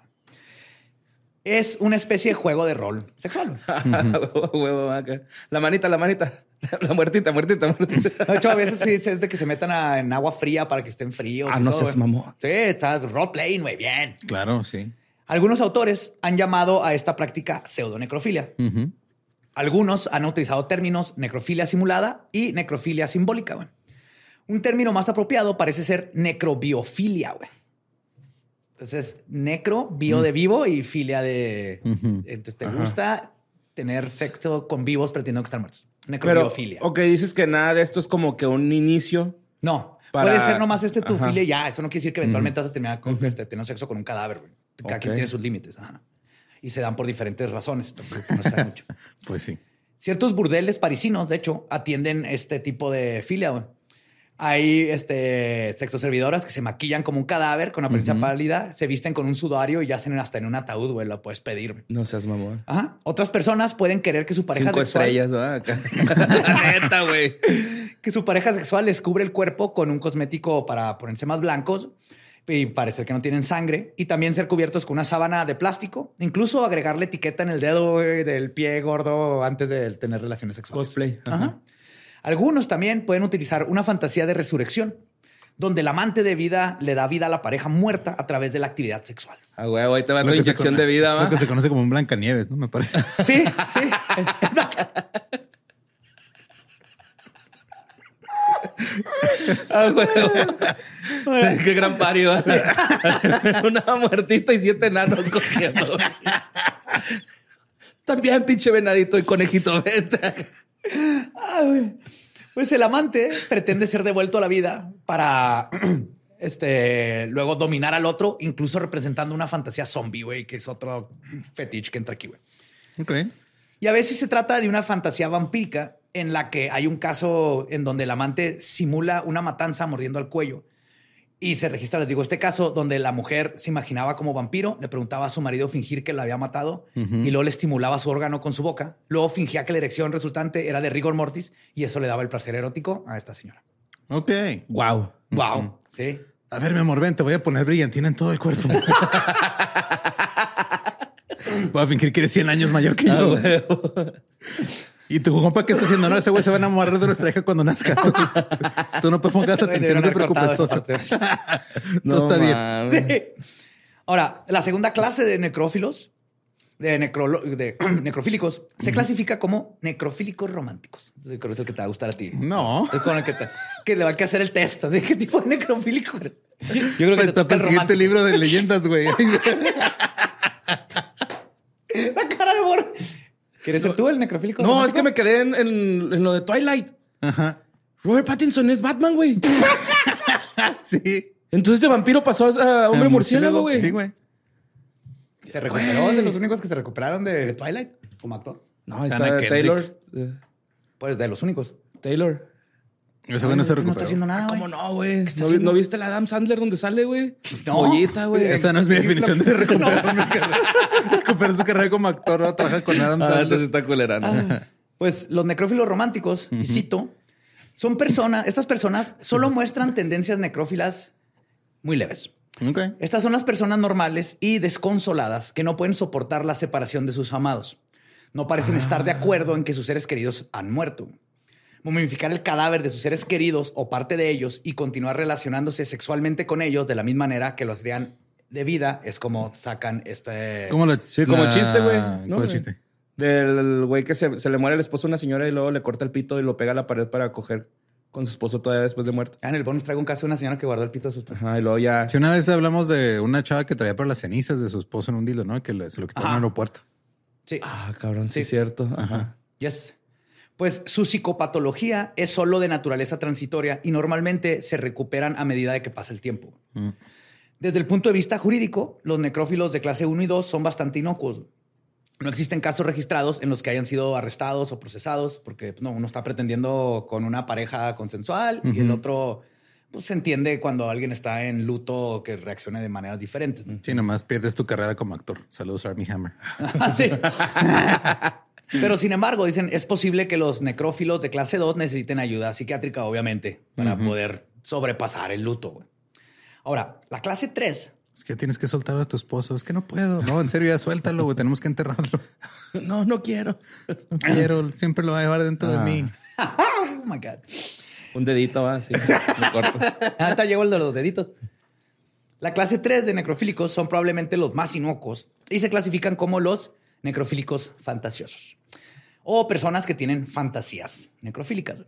Es una especie de juego de rol sexual. La manita, la manita. La muertita, muertita, muertita. De hecho, a veces sí es de que se metan a- en agua fría para que estén fríos. Ah, y no todo, seas güey. mamón. Sí, está role playing, güey, bien. Claro, sí. Algunos autores han llamado a esta práctica pseudonecrofilia. Algunos han utilizado términos necrofilia simulada y necrofilia simbólica. güey. Un término más apropiado parece ser necrobiofilia. güey. Entonces, necro, bio de vivo y filia de... Entonces, te gusta tener sexo con vivos pretendiendo que están muertos. Pero, Necrobiofilia. ok, dices que nada de esto es como que un inicio. No, Para- puede ser nomás este tu Ajá. filia y ya. Eso no quiere decir que eventualmente vas a terminar con este, teniendo sexo con un cadáver. güey. Cada quien tiene sus límites. Ajá. Y se dan por diferentes razones. no mucho. Pues sí. Ciertos burdeles parisinos, de hecho, atienden este tipo de filia. güey. Hay este, sexoservidoras que se maquillan como un cadáver con apariencia pálida, se visten con un sudario y yacen hasta en un ataúd, güey. Lo puedes pedir. güey. No seas mamón. Ajá. Otras personas pueden querer que su pareja Cinco sexual, estrellas. Neta, güey. que su pareja sexual les cubre el cuerpo con un cosmético para ponerse más blancos. Y parecer que no tienen sangre y también ser cubiertos con una sábana de plástico, incluso agregarle etiqueta en el dedo del pie gordo antes de tener relaciones sexuales. Cosplay. Ajá. Algunos también pueden utilizar una fantasía de resurrección, donde el amante de vida le da vida a la pareja muerta a través de la actividad sexual. Ah, güey, ahí te va tu inyección de vida, Lo que se conoce como un Blancanieves, ¿no? Me parece. Sí, sí. Ah. Qué gran pario. ¿va? Una muertita y siete enanos cogiendo. También pinche venadito y conejito. Vete. Ah, güey. Pues el amante pretende ser devuelto a la vida para este luego dominar al otro, incluso representando una fantasía zombie, güey, que es otro fetiche que entra aquí, güey. Ok. Y a veces se trata de una fantasía vampírica en la que hay un caso en donde el amante simula una matanza mordiendo al cuello. Y se registra, les digo, este caso donde la mujer se imaginaba como vampiro, le preguntaba a su marido fingir que la había matado y luego le estimulaba su órgano con su boca. Luego fingía que la erección resultante era de rigor mortis y eso le daba el placer erótico a esta señora. Ok. Wow. Wow. Sí. A ver, mi amor, ven, te voy a poner brillantina en todo el cuerpo. voy a fingir que eres 100 años mayor que yo. Y tu compa, ¿qué está haciendo? No, ese güey se va a enamorar de nuestra hija cuando nazca. Tú, tú no pongas atención, no te preocupes. Todo, todo está bien. Sí. Ahora, la segunda clase de necrófilos, de, necrolo- de necrofílicos, se clasifica como necrofílicos románticos. Creo que es el que te va a gustar a ti. No. Es con el que, te- que le va a que hacer el test. ¿De qué tipo de necrofílico eres? Yo creo que Pues te está toca el para el siguiente libro de leyendas, güey. La cara de amor. ¿Quieres ser tú el necrofílico No, es que me quedé en, en- en lo de Twilight. Robert Pattinson es Batman, güey. sí. Entonces de vampiro pasó a hombre Ah, murciélago, güey. Sí, güey. Se recuperó es de los únicos que se recuperaron de Twilight como actor. No, está. Taylor. eh, Pues de los únicos. Taylor. Ese güey no se No recuperó. está haciendo nada, güey. ¿Cómo no, güey? ¿No, vi- haciendo? no viste la Adam Sandler donde sale, güey? No. Güey. Esa no es mi definición de recuperar mi carrera. Recuperar su carrera como actor o trabaja con Adam Ah, Sandler. entonces está culera, ¿no? Pues los necrófilos románticos, y cito, son personas, estas personas solo muestran tendencias necrófilas muy leves. Ok. Estas son las personas normales y desconsoladas que no pueden soportar la separación de sus amados. No parecen estar de acuerdo en que sus seres queridos han muerto. Momificar el cadáver de sus seres queridos o parte de ellos y continuar relacionándose sexualmente con ellos de la misma manera que lo harían de vida es como sacan este... ¿Cómo lo Sí, como la- chiste, güey. ¿no, ¿Cuál güey? chiste? Del güey que se, se le muere el esposo a una señora y luego le corta el pito y lo pega a la pared para coger con su esposo todavía después de muerto. Ah, en el bonus traigo un caso de una señora que guardó el pito de su esposa. Ajá, y luego ya. Si una vez hablamos de una chava que traía para las cenizas de su esposo en un dilo, ¿no? Que le- se lo quitaron en el aeropuerto. Sí. Ah, cabrón, sí, Sí. es cierto. Ajá. Yes. Pues su psicopatología es solo de naturaleza transitoria y normalmente se recuperan a medida de que pasa el tiempo. Desde el punto de vista jurídico, los necrófilos de clase 1 y 2 son bastante inocuos. No existen casos registrados en los que hayan sido arrestados o procesados, porque pues, no, uno está pretendiendo con una pareja consensual y el otro pues, se entiende cuando alguien está en luto que reaccione de maneras diferentes. Sí, nomás pierdes tu carrera como actor. Saludos, Army Hammer. Sí. Pero sin embargo, dicen, es posible que los necrófilos de clase 2 necesiten ayuda psiquiátrica, obviamente, para poder sobrepasar el luto. güey. Ahora, la clase 3, Es que tienes que soltar a tu esposo. Es que no puedo. No, en serio, ya suéltalo, güey. Tenemos que enterrarlo. No, no quiero. No quiero. Siempre lo va a llevar dentro de mí. oh my God. Un dedito va así. Me corto. Hasta llegó el de los deditos. La clase 3 de necrofílicos son probablemente los más inocuos y se clasifican como los necrofílicos fantasiosos o personas que tienen fantasías necrofílicas.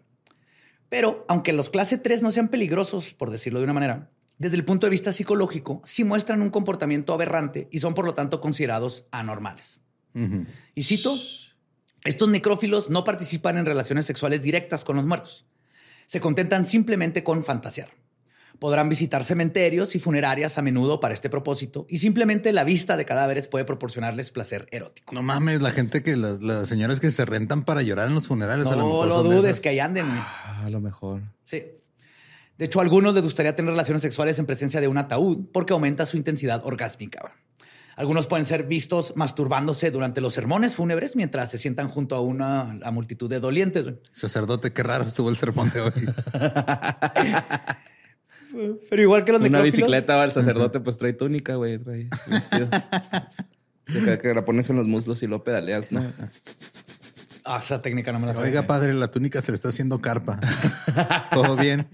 Pero aunque los clase 3 no sean peligrosos, por decirlo de una manera, desde el punto de vista psicológico, sí muestran un comportamiento aberrante y son por lo tanto considerados anormales. Y cito, estos necrófilos no participan en relaciones sexuales directas con los muertos. Se contentan simplemente con fantasear. Podrán visitar cementerios y funerarias a menudo para este propósito y simplemente la vista de cadáveres puede proporcionarles placer erótico. No mames, la gente que las, las señoras que se rentan para llorar en los funerales. a lo No mejor lo dudes esas. que ahí anden. Ah, a lo mejor. Sí. De hecho, a algunos les gustaría tener relaciones sexuales en presencia de un ataúd porque aumenta su intensidad orgásmica. Algunos pueden ser vistos masturbándose durante los sermones fúnebres mientras se sientan junto a una a multitud de dolientes. Sacerdote, qué raro estuvo el sermón de hoy. Pero igual que los Una bicicleta va el sacerdote, pues trae túnica, güey. Trae vestido. Que- que la pones en los muslos y lo pedaleas, ¿no? Ah, esa técnica no me la sabía. Oiga, padre, la túnica se le está haciendo carpa. Todo bien.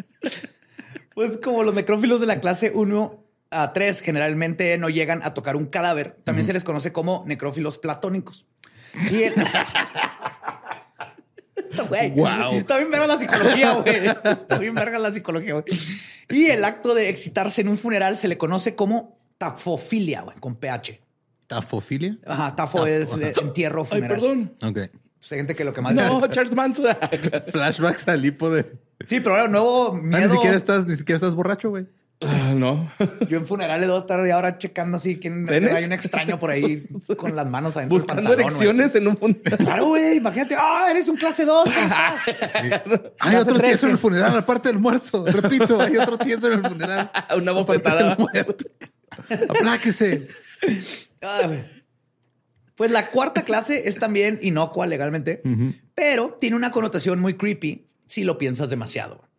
Pues como los necrófilos de la clase 1 a 3 generalmente no llegan a tocar un cadáver, también se les conoce como necrófilos platónicos. Y el... Güey, Wow. Está bien verga la psicología, güey. Está bien verga la psicología, güey. Y el acto de excitarse en un funeral se le conoce como tafofilia, güey, con PH. ¿Tafofilia? Ajá, tafo es eh, entierro Ay, funeral. perdón. Ok. Hay gente que lo que más No, es- Charles Manson. Flashbacks al hipo de. Sí, pero ahora nuevo Ah, miedo. ni siquiera estás, ni siquiera estás borracho, güey. No. Yo en funerales debo estar ahora checando así quién hay un extraño por ahí con las manos adentro Buscando pantalón, erecciones en un funeral. Claro, güey. Imagínate, ah, eres un clase 2. Hay otro tieso en el sí. funeral, aparte del muerto. Repito, hay otro tieso en el funeral. Una bofetada. del muerto. Apláquese. Pues la cuarta clase es también inocua legalmente, pero tiene una connotación muy creepy si lo piensas demasiado.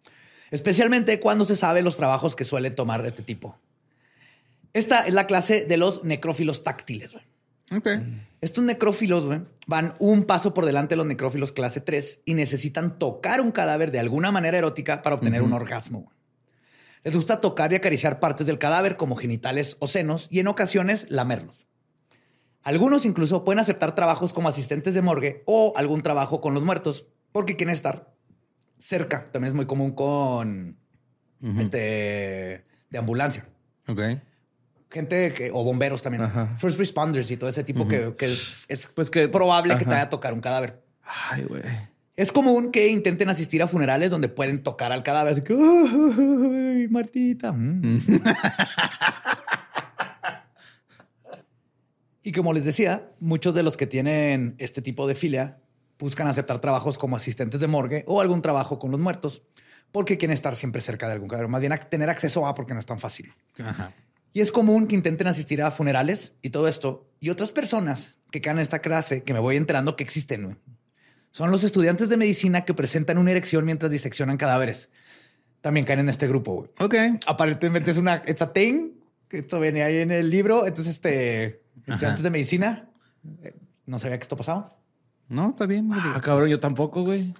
Especialmente cuando se sabe los trabajos que suele tomar este tipo. Esta es la clase de los necrófilos táctiles. güey. Estos necrófilos güey, van un paso por delante de los necrófilos clase 3 y necesitan tocar un cadáver de alguna manera erótica para obtener un orgasmo. güey. Les gusta tocar y acariciar partes del cadáver como genitales o senos y en ocasiones lamerlos. Algunos incluso pueden aceptar trabajos como asistentes de morgue o algún trabajo con los muertos porque quieren estar cerca. También es muy común con este de ambulancia Ok. gente que, o bomberos también, Ajá. first responders y todo ese tipo que, que es, es, Pues que- probable que te vaya a tocar un cadáver. Ay, güey. Es común que intenten asistir a funerales donde pueden tocar al cadáver, así que, "Ay, Martita. mm". y como les decía, muchos de los que tienen este tipo de filia buscan aceptar trabajos como asistentes de morgue o algún trabajo con los muertos porque quieren estar siempre cerca de algún cadáver. Más bien tener acceso a porque no es tan fácil. Ajá. Y es común que intenten asistir a funerales y todo esto. Y otras personas que caen en esta clase que me voy enterando que existen. Son los estudiantes de medicina que presentan una erección mientras diseccionan cadáveres. También caen en este grupo. güey. Ok. Aparentemente es una it's a thing, que esto viene ahí en el libro. Entonces, este estudiantes de medicina eh, no sabía que esto pasaba. No, está bien. güey. Ah, cabrón, yo tampoco, güey.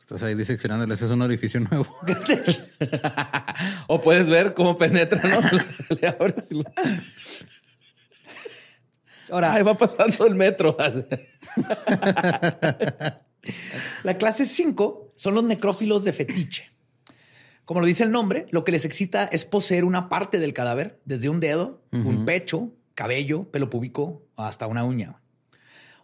Estás ahí diseccionándoles, es un orificio nuevo. O puedes ver cómo penetra, ¿no? Le abres y lo- Ahora, Ay, va pasando el metro. La clase 5 son los necrófilos de fetiche. Como lo dice el nombre, lo que les excita es poseer una parte del cadáver, desde un dedo, un pecho, cabello, pelo púbico, hasta una uña.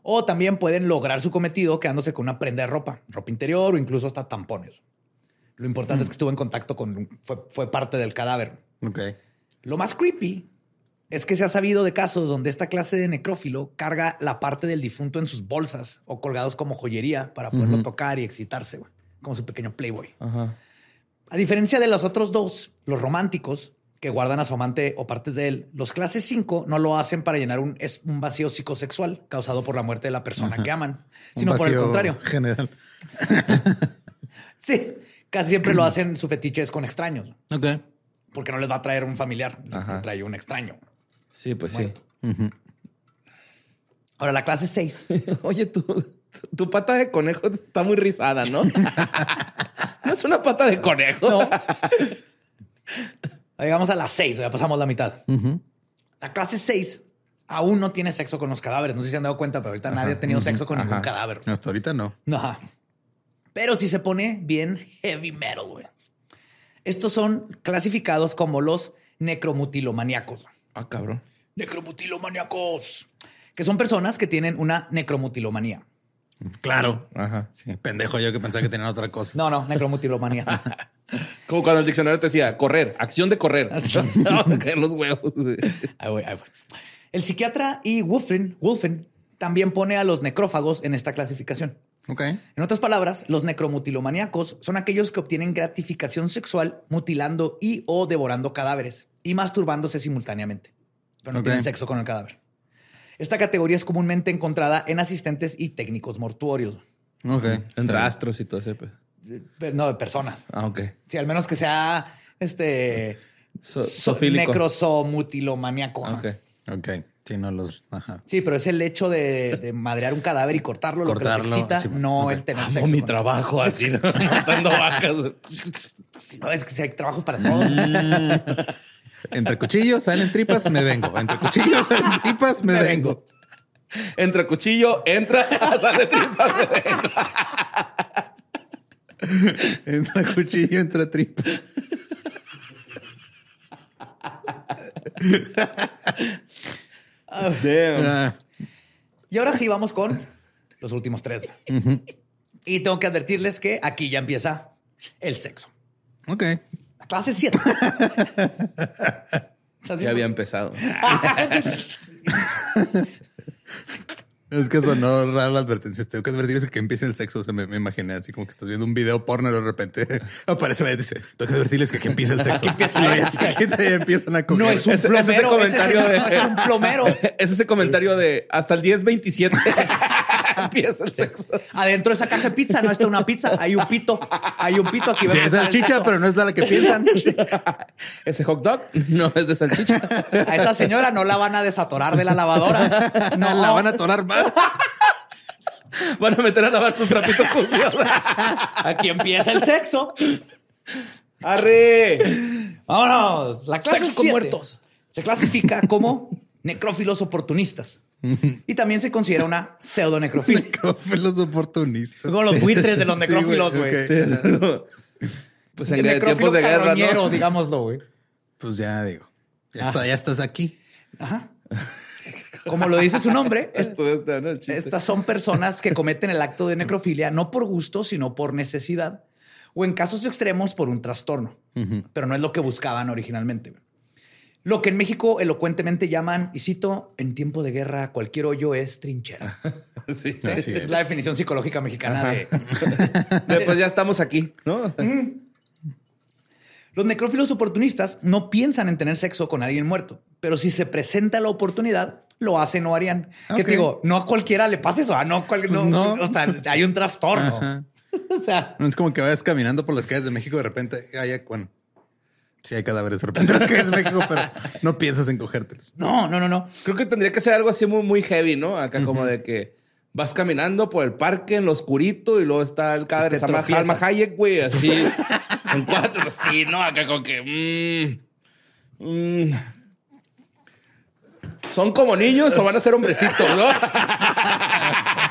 O también pueden lograr su cometido quedándose con una prenda de ropa, ropa interior o incluso hasta tampones. Lo importante es que estuvo en contacto con, fue, fue parte del cadáver. Lo más creepy es que se ha sabido de casos donde esta clase de necrófilo carga la parte del difunto en sus bolsas o colgados como joyería para poderlo tocar y excitarse, como su pequeño playboy. A diferencia de los otros dos, los románticos, que guardan a su amante o partes de él, los clases 5 no lo hacen para llenar un, es un vacío psicosexual causado por la muerte de la persona que aman, Un sino por el contrario. General. Sí, casi siempre lo hacen, su fetiche es con extraños, Ok. porque no les va a traer un familiar, les Ajá. trae un extraño. Sí, pues Muerto. sí. Ahora, la clase 6 Oye, tu, tu pata de conejo está muy rizada, ¿no? no es una pata de conejo. No. Llegamos a las seis, ya pasamos la mitad. La clase 6 aún no tiene sexo con los cadáveres. No sé si se han dado cuenta, pero ahorita nadie ha tenido sexo con ningún cadáver. Hasta ahorita no. Ajá. Pero si se pone bien heavy metal, güey. Estos son clasificados como los necromutilomaníacos. Ah, cabrón. Necromutilomaníacos. Que son personas que tienen una necromutilomanía. Claro. Ajá. Sí, pendejo yo que pensaba que tenían otra cosa. No, no, necromutilomanía. Como cuando el diccionario te decía correr, acción de correr. no, caer los huevos. güey. Ahí voy, ahí voy. El psiquiatra y Wolfen, Wolfen también pone a los necrófagos en esta clasificación. Ok. En otras palabras, los necromutilomaníacos son aquellos que obtienen gratificación sexual mutilando y o devorando cadáveres y masturbándose simultáneamente, pero no tienen sexo con el cadáver. Esta categoría es comúnmente encontrada en asistentes y técnicos mortuorios, Ok. En rastros y todo ese. pues. pero no de personas. Ah, ok. Sí, al menos que sea este So- so- necrosomutilomaníaco. Ok. Ok. Sí, no los. Ajá. Sí, pero es el hecho de, de madrear un cadáver y cortarlo, lo que los excita, sí, no ok. el tener Amo sexo. mi con- trabajo así, matando vacas. No, es que si hay trabajos para todos. Entre cuchillos salen tripas, me vengo. Entre cuchillos salen tripas, me, Me vengo. Entra cuchillo, entra, sale tripa. Entra cuchillo, entra tripa. Damn. Y ahora sí, vamos con los últimos tres. Y tengo que advertirles que aquí ya empieza el sexo. ok. La clase 7. Ya había empezado. Es que sonó rara la advertencia. Tengo que advertirles que empiece el sexo. O sea, me, me imaginé así como que estás viendo un video porno y de repente aparece y dice: Tengo que advertirles que aquí empieza el sexo. empieza empiezan a coger. No es un Ese- ese es el plomero. comentario ese de- no es un plomero. Es ese comentario de hasta el 10-27 empieza el sexo. Adentro de esa caja de pizza no está una pizza. Hay un pito. Hay un pito aquí. va a Sí, es salchicha, pero no es de la que piensan. Ese hot dog no es de salchicha. A esa señora no la van a desatorar de la lavadora. No la van a atorar más. Van a meter a lavar tus trapitos sucios. Aquí empieza el sexo. ¡Arre! Vámonos. La clase Sexo con siete muertos. Se clasifica como necrófilos oportunistas. Y también se considera una pseudonecrofilia. Necrófilos oportunistas. Como los buitres de los necrófilos, güey. Sí. Pues en El necrófilo tiempos de guerra, digámoslo, güey. Pues ya digo. Ya, está- ya estás aquí. Ajá. Como lo dice su nombre, es- Esto está, ¿no? El chiste. estas son personas que cometen el acto de necrofilia no por gusto, sino por necesidad o en casos extremos por un trastorno. Pero no es lo que buscaban originalmente. Lo que en México elocuentemente llaman, y cito, en tiempo de guerra cualquier hoyo es trinchera. Sí. Así es es. la definición psicológica mexicana de, De, Pues ya estamos aquí, ¿no? Los necrófilos oportunistas no piensan en tener sexo con alguien muerto, pero si se presenta la oportunidad, lo hacen o harían. Que te digo, no a cualquiera le pasa eso, ah, no, a cual- Pues no, no. o sea, hay un trastorno. Ajá. O sea, No es como que vayas caminando por las calles de México y de repente haya, bueno, sí hay cadáveres México, pero no piensas en cogértelos. no, no, no, no. Creo que tendría que ser algo así muy, muy heavy, ¿no? Acá como de que vas caminando por el parque en lo oscurito y luego está el cadáver de. Salma Hayek, güey, así en cuatro. Sí, ¿no? Acá como que... mm, mm. ¿Son como niños o van a ser hombrecitos, no?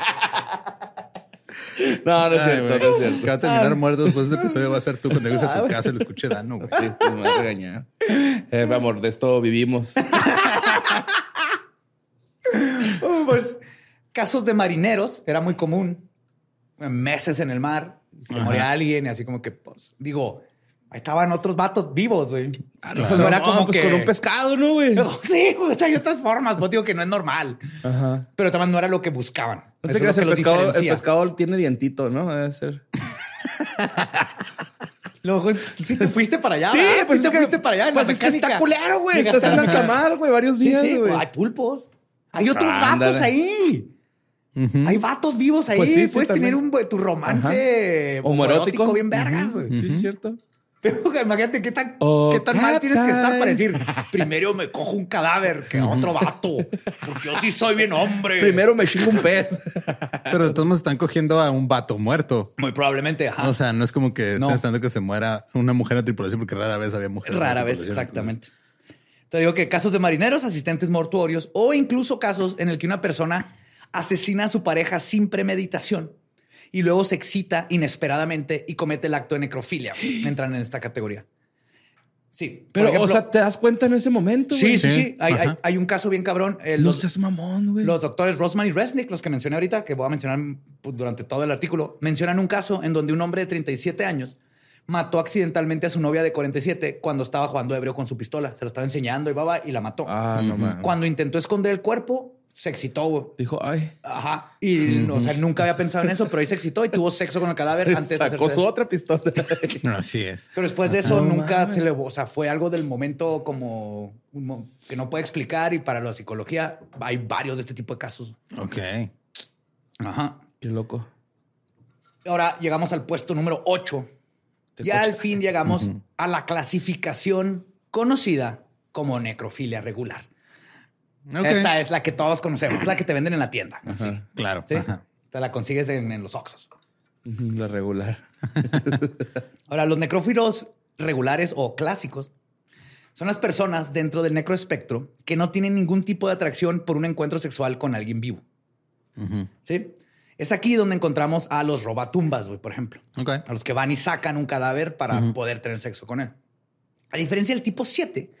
no, no es Ay, cierto, güey. no es cierto. Que va a terminar muerto después de este episodio va a ser tú cuando llegues a tu casa y lo escuche Dano. güey. Sí, pues me va a regañar. Eh, mi amor, de esto vivimos. Uh, pues, casos de marineros era muy común. Meses en el mar, se moría alguien y así como que, pues, digo, ahí estaban otros vatos vivos, güey. Entonces no era como pues que... con un pescado, ¿no, güey? Sí, güey, o sea, hay otras formas. Pues digo que no es normal. Ajá. Pero también no era lo que buscaban. No Eso te creas, el pescado, el pescado tiene dientito, ¿no? Debe ser. Luego, sí te fuiste para allá. Sí, ¿verdad? pues sí es te que- fuiste para allá. en Pues la es que está culero, güey. Estás en la alta mar, güey, varios Sí, días, sí, güey. pues, hay pulpos. Hay otros Ándale. vatos ahí. Hay vatos vivos ahí. Pues sí, sí, Puedes tener un tu romance Homoerótico. homoerótico bien vergas, güey. Sí, es cierto. Pero imagínate qué tan, Oh, qué tan mal tienes que estar para decir primero me cojo un cadáver que otro vato. Porque yo sí soy bien hombre. Primero me chingo un pez. Pero de todos modos están cogiendo a un vato muerto. Muy probablemente, ajá. O sea, no es como que estén No. esperando que se muera una mujer en tripulación porque rara vez había mujeres. Rara vez, exactamente. Te digo que casos de marineros, asistentes mortuorios o incluso casos en el que una persona asesina a su pareja sin premeditación y luego se excita inesperadamente y comete el acto de necrofilia. Entran en esta categoría. Sí. Pero, ejemplo- o sea, ¿te das cuenta en ese momento, sí, güey? sí, sí. Sí, Hay, hay- ajá. hay un caso bien cabrón. Eh, No los, seas mamón, güey. los doctores Rosman y Resnick, los que mencioné ahorita, que voy a mencionar pues, durante todo el artículo, mencionan un caso en donde un hombre de 37 años mató accidentalmente a su novia de 47 cuando estaba jugando ebrio con su pistola. Se lo estaba enseñando y baba y la mató. Ah, no mames. Cuando intentó esconder el cuerpo, se excitó. güey. Dijo, ay. Ajá. Y o sea, nunca había pensado en eso, pero ahí se excitó y tuvo sexo con el cadáver antes de Sacó hacerse- su otra pistola. No, así es. Pero después de eso No nunca mames. se le, o sea, fue algo del momento como que no puede explicar y para la psicología hay varios de este tipo de casos. Ok. Ajá. Qué loco. Ahora llegamos al puesto número 8 Ya al fin llegamos a la clasificación conocida como necrofilia regular. Esta es la que todos conocemos, la que te venden en la tienda. Claro. ¿Sí? Ajá. Te la consigues en, en los Oxxos. Ujú, La regular. Ahora, los necrófilos regulares o clásicos son las personas dentro del necroespectro que no tienen ningún tipo de atracción por un encuentro sexual con alguien vivo. ¿Sí? Es aquí donde encontramos a los robatumbas, güey, por ejemplo. A los que van y sacan un cadáver para poder tener sexo con él. A diferencia del tipo 7,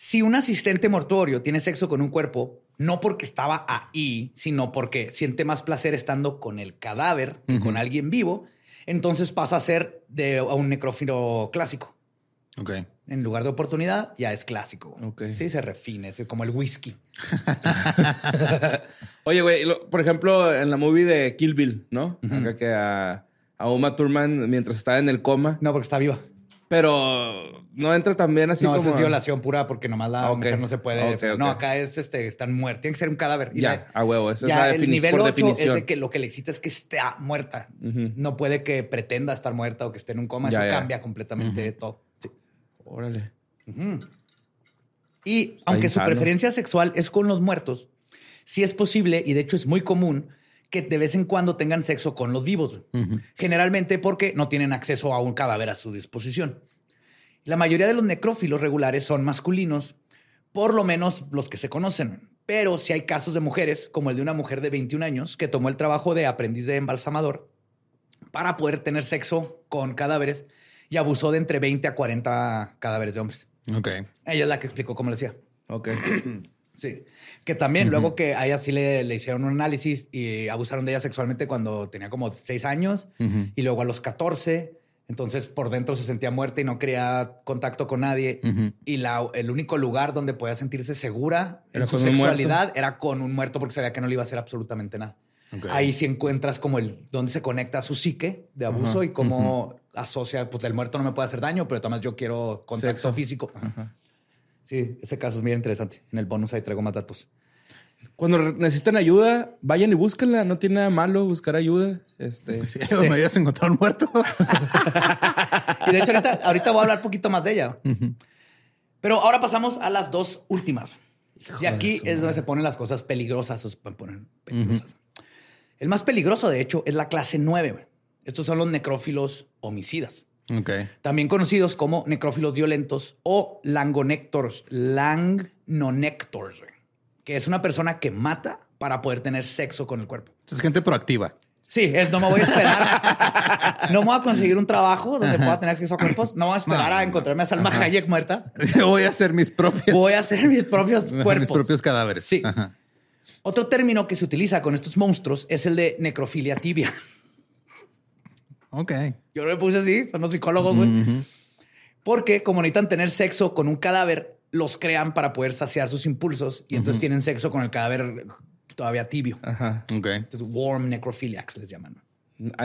si un asistente mortuorio tiene sexo con un cuerpo, no porque estaba ahí, sino porque siente más placer estando con el cadáver que con alguien vivo, entonces pasa a ser de a un necrófilo clásico. Ok. En lugar de oportunidad, ya es clásico. Ok. Sí, se refina, es como el whisky. Oye, güey, por ejemplo, en la movie de Kill Bill, ¿no? Acá que a, a Uma Thurman mientras estaba en el coma, No, porque está viva. pero no entra también así no, como... eso es violación pura porque nomás la Ah, ok. mujer no se puede. No, acá es este, están muertos. Tiene que ser un cadáver. Y Ya, la- a huevo, esa es ya la el defini- nivel por 8 definición. es de que lo que le excita es que esté muerta. No puede que pretenda estar muerta o que esté en un coma. Ya, Eso ya. cambia completamente todo. Sí. Órale. Y aunque su preferencia sexual es con los muertos, sí es posible y de hecho es muy común que de vez en cuando tengan sexo con los vivos. Generalmente porque no tienen acceso a un cadáver a su disposición. La mayoría de los necrófilos regulares son masculinos, por lo menos los que se conocen. Pero si hay casos de mujeres, como el de una mujer de 21 años que tomó el trabajo de aprendiz de embalsamador para poder tener sexo con cadáveres y abusó de entre 20 a 40 cadáveres de hombres. Ok. Ella es la que explicó cómo lo hacía. Ok. Sí. Que también luego que a ella sí le, le hicieron un análisis y abusaron de ella sexualmente cuando tenía como seis años y luego a los 14. Entonces por dentro se sentía muerta y no quería contacto con nadie. Y la, el único lugar donde podía sentirse segura en Era su con un sexualidad era con un muerto porque sabía que no le iba a hacer absolutamente nada. Ahí sí encuentras como el donde se conecta a su psique de abuso y cómo asocia, pues el muerto no me puede hacer daño, pero además yo quiero contacto Sexo. físico. Sí, ese caso es muy interesante. En el bonus ahí traigo más datos. Cuando necesitan ayuda, vayan y búsquenla. No tiene nada malo buscar ayuda. Este, Sí, me hayas encontrado un muerto. Y de hecho, ahorita, ahorita voy a hablar un poquito más de ella. Pero ahora pasamos a las dos últimas. y aquí es donde se ponen las cosas peligrosas. o se pueden poner peligrosas. El más peligroso, de hecho, es la clase 9. güey. Estos son los necrófilos homicidas. ok. También conocidos como necrófilos violentos o langonectors, langnonectors, güey, que es una persona que mata para poder tener sexo con el cuerpo. Es gente proactiva. Sí, es no me voy a esperar. no me voy a conseguir un trabajo donde pueda tener acceso a cuerpos. No voy a esperar No, a encontrarme a Salma Hayek muerta. Yo voy a hacer mis propios. Voy a hacer mis propios cuerpos. mis propios cadáveres. Sí. Ajá. Otro término que se utiliza con estos monstruos es el de necrofilia tibia. Ok. Yo lo puse así, son los psicólogos, güey. Porque como necesitan tener sexo con un cadáver, los crean para poder saciar sus impulsos y entonces tienen sexo con el cadáver todavía tibio. ajá. Ok. Entonces, warm necrophiliacs les llaman.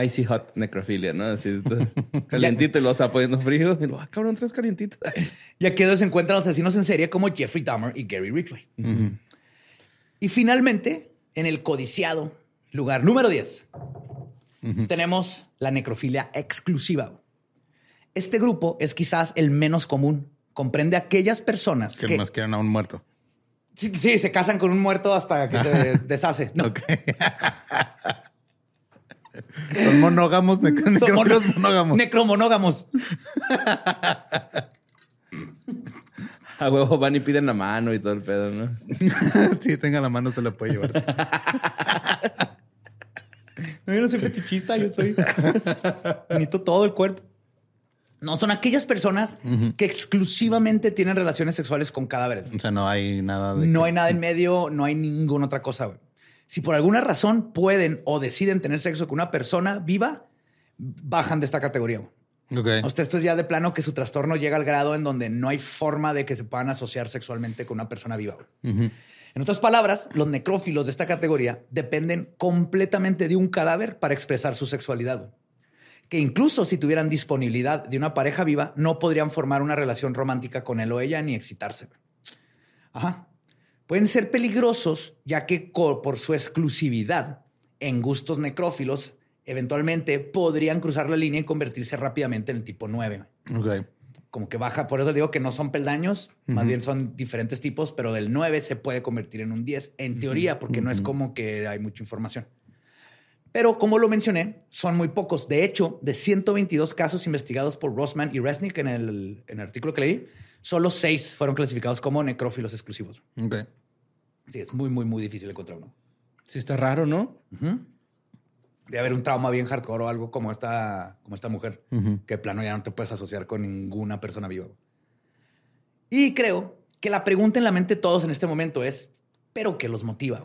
Icy hot necrofilia, ¿no? Así calientito y lo está poniendo frío. Y luego, ah, cabrón, traes calientito. Y aquí es donde se encuentran los asesinos en serie como Jeffrey Dahmer y Gary Ridgway. Y finalmente, en el codiciado lugar número 10, tenemos la necrofilia exclusiva. Este grupo es quizás el menos común. Comprende a aquellas personas Que que, más quieren a un muerto. sí, sí, se casan con un muerto hasta que se deshace. No. Ok. Son monógamos, nec- Son necrófilos mono- monógamos. Necromonógamos. A huevo van y piden la mano y todo el pedo, ¿no? sí, tenga la mano, se la puede llevar. No, yo no soy fetichista, yo soy. Necesito todo el cuerpo. No, son aquellas personas que exclusivamente tienen relaciones sexuales con cadáveres. O sea, no hay nada de. No que- hay nada en medio, no hay ninguna otra cosa. güey. Si por alguna razón pueden o deciden tener sexo con una persona viva, bajan de esta categoría. güey. Ok. O sea, esto es ya de plano que su trastorno llega al grado en donde no hay forma de que se puedan asociar sexualmente con una persona viva. güey. En otras palabras, los necrófilos de esta categoría dependen completamente de un cadáver para expresar su sexualidad. Que incluso si tuvieran disponibilidad de una pareja viva, no podrían formar una relación romántica con él o ella ni excitarse. Ajá. Pueden ser peligrosos ya que por su exclusividad en gustos necrófilos eventualmente podrían cruzar la línea y convertirse rápidamente en el tipo 9. Ok. Como que baja, por eso digo que no son peldaños, más bien son diferentes tipos, pero del 9 se puede convertir en un 10, en teoría, porque no es como que hay mucha información. Pero como lo mencioné, son muy pocos. De hecho, de 122 casos investigados por Rossman y Resnick en el, en el artículo que leí, solo 6 fueron clasificados como necrófilos exclusivos. Ok. Sí, es muy, muy, muy difícil encontrar uno. Sí está raro, ¿no? Debe haber un trauma bien hardcore o algo como esta, como esta mujer, que de plano ya no te puedes asociar con ninguna persona viva. Y creo que la pregunta en la mente de todos en este momento es, ¿pero qué los motiva?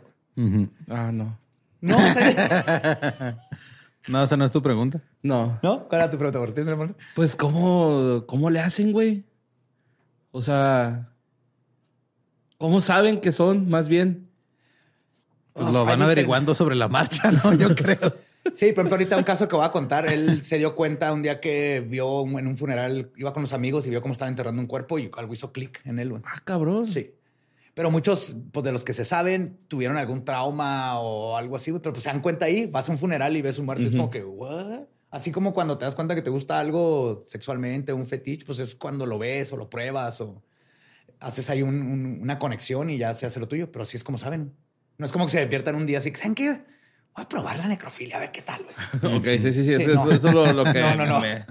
Ah, no. No, o sea, No, esa no es tu pregunta. No. ¿no? ¿Cuál era tu pregunta? ¿Tienes una pregunta? Pues, ¿cómo, cómo le hacen, güey? O sea, ¿cómo saben que son, más bien? Pues Oh, lo hay van averiguando sobre la marcha, ¿no? Yo creo. Sí, por ejemplo, ahorita un caso que voy a contar, él se dio cuenta un día que vio en un funeral, iba con los amigos y vio cómo estaban enterrando un cuerpo y algo hizo clic en él. güey. Ah, cabrón. Sí. Pero muchos pues, de los que se saben tuvieron algún trauma o algo así, pero pues se dan cuenta ahí, vas a un funeral y ves un muerto y es como que, ¿what? Así como cuando te das cuenta que te gusta algo sexualmente, un fetiche, pues es cuando lo ves o lo pruebas o haces ahí un- un- una conexión y ya se hace lo tuyo, pero así es como saben. No es como que se despiertan un día así, ¿saben qué? Voy a probar la necrofilia, a ver qué tal. güey". Ok, sí, sí, sí. Sí, eso, no. eso es lo, lo que No, no, no. me-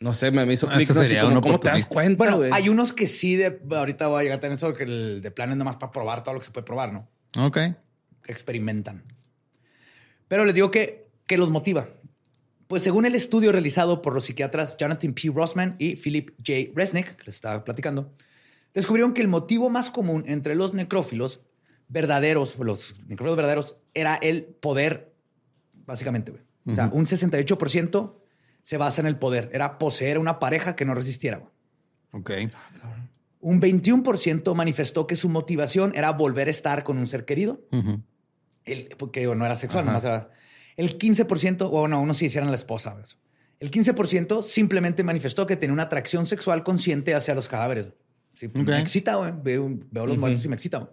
no sé, me, me hizo Ah, clic. un ¿Cómo te das cuenta, Bueno, güey? hay unos que sí, de, ahorita voy a llegar también eso, que el de plan es nada más para probar todo lo que se puede probar, ¿no? Ok. experimentan. Pero les digo que, que los motiva. Pues según el estudio realizado por los psiquiatras Jonathan P. Rossman y Philip J. Resnick, que les estaba platicando, descubrieron que el motivo más común entre los necrófilos verdaderos, los necrófilos verdaderos, era el poder, básicamente. güey. O sea, un 68% se basa en el poder. Era poseer una pareja que no resistiera. Ok. Un 21% manifestó que su motivación era volver a estar con un ser querido. El, porque no era sexual, nomás era. El 15%, o no, unos sí hicieran la esposa. El 15% simplemente manifestó que tenía una atracción sexual consciente hacia los cadáveres. Sí, pues. Me excita. Veo, veo los muertos y me excita.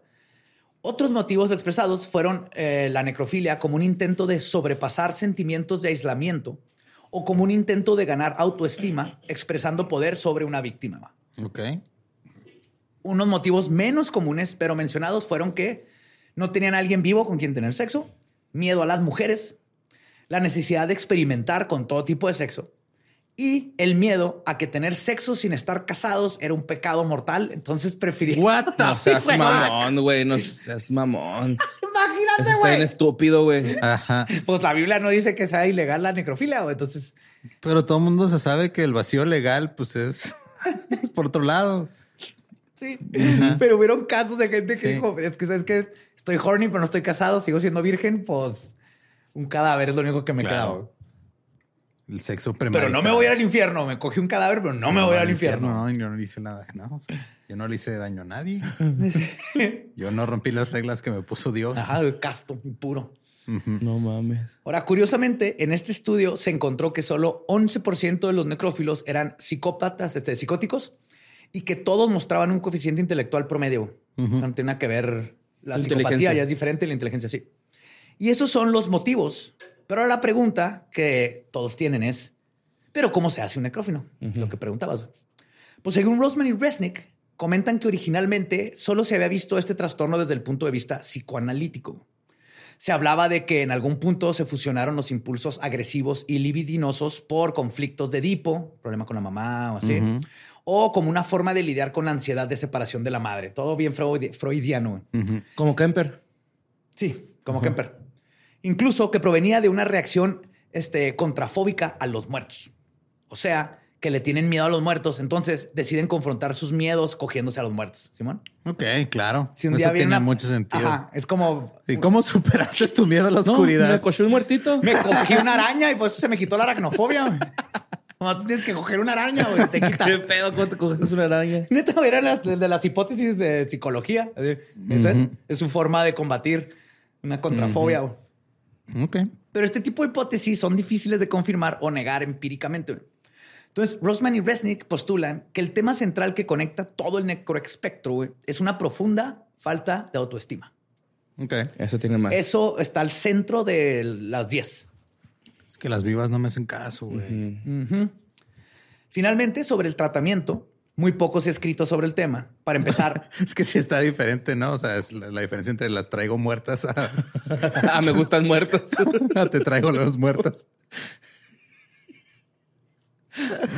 Otros motivos expresados fueron eh, la necrofilia como un intento de sobrepasar sentimientos de aislamiento o como un intento de ganar autoestima expresando poder sobre una víctima. Ok. Unos motivos menos comunes, pero mencionados, fueron que no tenían a alguien vivo con quien tener sexo, miedo a las mujeres, la necesidad de experimentar con todo tipo de sexo y el miedo a que tener sexo sin estar casados era un pecado mortal. Entonces preferían. What the No seas güey. mamón, güey. No seas mamón. Imagínate, Eso está bien güey. estúpido, güey. Ajá. Pues la Biblia no dice que sea ilegal la necrofilia, güey. Entonces, Pero todo el mundo se sabe que el vacío legal, pues es, es por otro lado. sí. Pero hubieron casos de gente que Sí. dijo: Es que sabes que estoy horny, pero no estoy casado, sigo siendo virgen. Pues un cadáver es lo único que me Claro. queda. güey. El sexo Pero premarital. no me voy al infierno. Me cogí un cadáver, pero no me voy al infierno. No, yo no le hice nada. No, yo no le hice daño a nadie. Yo no rompí las reglas que me puso Dios. Ajá, güey, casto, puro. No mames. Ahora, curiosamente, en este estudio se encontró que solo 11% de los necrófilos eran psicópatas, este, psicóticos, y que todos mostraban un coeficiente intelectual promedio. No tiene nada que ver. La psicopatía ya es diferente, la inteligencia sí. Y esos son los motivos. Pero ahora la pregunta que todos tienen es, ¿pero cómo se hace un necrófilo? Lo que preguntabas. Pues según Rosman y Resnick, comentan que originalmente solo se había visto este trastorno desde el punto de vista psicoanalítico. Se hablaba de que en algún punto se fusionaron los impulsos agresivos y libidinosos por conflictos de Edipo, problema con la mamá o así, o como una forma de lidiar con la ansiedad de separación de la madre. Todo bien freudi- freudiano. Como Kemper. Sí, como Kemper. Incluso que provenía de una reacción este, contrafóbica a los muertos. O sea, que le tienen miedo a los muertos, entonces deciden confrontar sus miedos cogiéndose a los muertos. Simón. Ok, claro. Si un Eso día viene tiene una- mucho sentido. Ajá, es como ¿Y cómo superaste tu miedo a la No, oscuridad? me cogió un muertito. me cogí una araña y pues se me quitó la aracnofobia. güey. Como tú tienes que coger una araña, güey, te quita. ¿Qué pedo cuando te cogiste una araña? Neta, era las, de las hipótesis de psicología. Así, Eso es, es su forma de combatir una contrafobia. güey. Ok. Pero este tipo de hipótesis son difíciles de confirmar o negar empíricamente. güey. Entonces, Rosman y Resnick postulan que el tema central que conecta todo el necroespectro es una profunda falta de autoestima. Ok. Eso tiene más. Eso está al centro de las 10. Es que las vivas no me hacen caso, güey. Finalmente, sobre el tratamiento, muy poco se ha escrito sobre el tema. Para empezar, Es que sí está diferente, ¿no? O sea, es la, la diferencia entre las traigo muertas a, ah, me gustan muertos. a te traigo las muertas.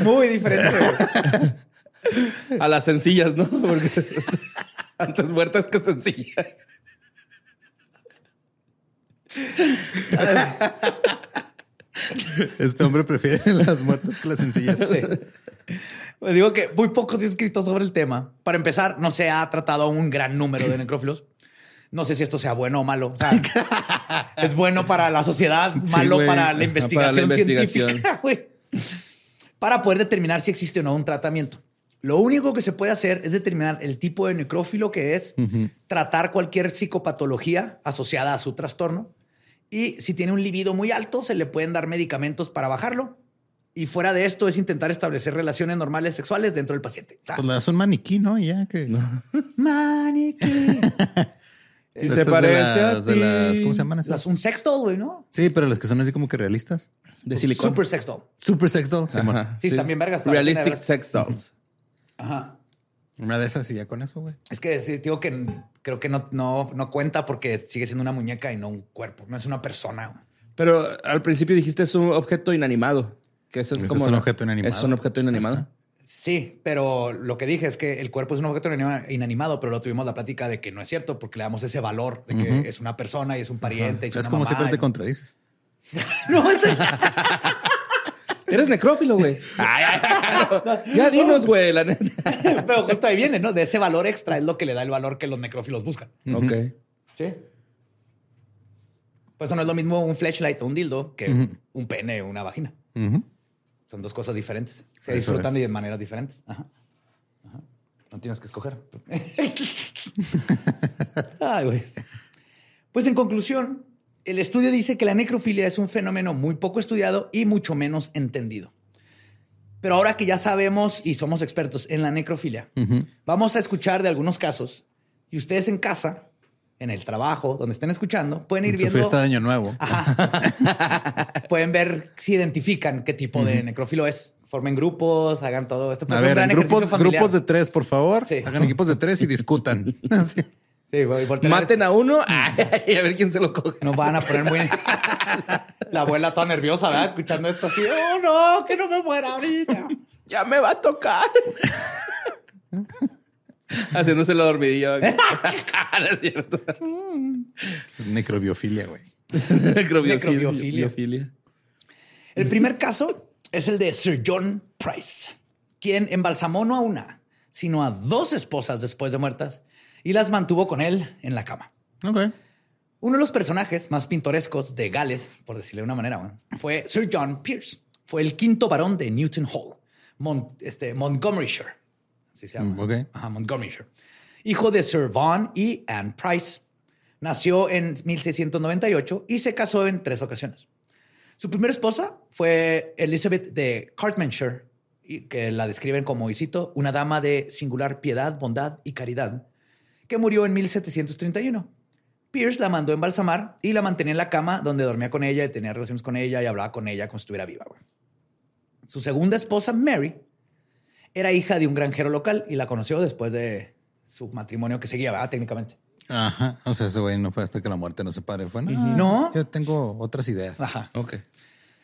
Muy diferente. A las sencillas, ¿no? Porque antes muertas que sencillas. Este hombre prefiere las muertas que las sencillas. Pues digo que muy poco se ha escrito sobre el tema. Para empezar, no se ha tratado a un gran número de necrófilos. No sé si esto sea bueno o malo. O sea, es bueno para la sociedad, malo para la investigación para la investigación. científica, güey. Para poder determinar si existe o no un tratamiento. Lo único que se puede hacer es determinar el tipo de necrófilo que es, tratar cualquier psicopatología asociada a su trastorno y si tiene un libido muy alto, se le pueden dar medicamentos para bajarlo. Y fuera de esto es intentar establecer relaciones normales sexuales dentro del paciente. O sea, Pues le das un maniquí, ¿no? Y ya que. maniquí. Y se de parece las- a de ti. las- ¿Cómo se llaman esas? Las- un sex doll, güey, ¿no? Sí, pero las que son así como que realistas. De silicón. Super sex doll. Super sex doll. Sí, también vergas, Realistic sex dolls. Ajá. Una de esas y ya con eso, güey. Es que digo que creo que no, no, no cuenta porque sigue siendo una muñeca y no un cuerpo. No es una persona. güey. Pero al principio dijiste es un objeto inanimado. Que eso es Este como es un objeto inanimado. Es un objeto inanimado. Sí, pero lo que dije es que el cuerpo es un objeto inanima- inanimado, pero lo tuvimos la plática de que no es cierto porque le damos ese valor de que es una persona y es un pariente. y Es una como mamá siempre y- te contradices. No, es- Eres necrófilo, güey. Ya dinos, güey, la neta. pero justo ahí viene, ¿no? De ese valor extra es lo que le da el valor que los necrófilos buscan. Ok. Sí. Pues eso no es lo mismo un flashlight o un dildo que un pene o una vagina. Son dos cosas diferentes. Se Eso disfrutan es. de maneras diferentes. Ajá. Ajá. No tienes que escoger. Ay, güey. Pues en conclusión, el estudio dice que la necrofilia es un fenómeno muy poco estudiado y mucho menos entendido. Pero ahora que ya sabemos y somos expertos en la necrofilia, vamos a escuchar de algunos casos y ustedes en casa, en el trabajo, donde estén escuchando, pueden ir Su viendo. fiesta de año nuevo. Pueden ver si identifican qué tipo de necrófilo es. Formen grupos, hagan todo esto. Pues A ver, en grupos, grupos de tres, por favor. Sí. Hagan equipos de tres y discutan. Sí. A tener- Maten a uno ay, ay, a ver quién se lo coge. Nos van a poner muy. La abuela toda nerviosa, ¿verdad? Escuchando esto así. Oh, no, que no me muera ahorita. Ya me va a tocar. Haciéndose la dormidilla. no es cierto. Necrobiofilia, güey. Necrobiofilia. Necrobiofilia. Biofilia. El primer caso es el de Sir John Price, quien embalsamó no a una, sino a dos esposas después de muertas y las mantuvo con él en la cama. Uno de los personajes más pintorescos de Gales, por decirle de una manera, fue Sir John Pierce. Fue el quinto varón de Newton Hall, Mon- este, Montgomeryshire. Así se llama. Mm, ok. Ajá, Montgomeryshire. Hijo de Sir Vaughan y Anne Price. Nació en 1698 y se casó en tres ocasiones. Su primera esposa fue Elizabeth de Cartmanshire, que la describen como, y cito, una dama de singular piedad, bondad y caridad, que murió en 1731. Pierce la mandó a embalsamar y la mantenía en la cama donde dormía con ella y tenía relaciones con ella y hablaba con ella como si estuviera viva. güey. Su segunda esposa, Mary, era hija de un granjero local y la conoció después de su matrimonio que seguía, ¿verdad? Técnicamente. Ajá. O sea, ese güey no fue hasta que la muerte no se pare. Fue, no, No. Yo tengo otras ideas. Ajá. Ok.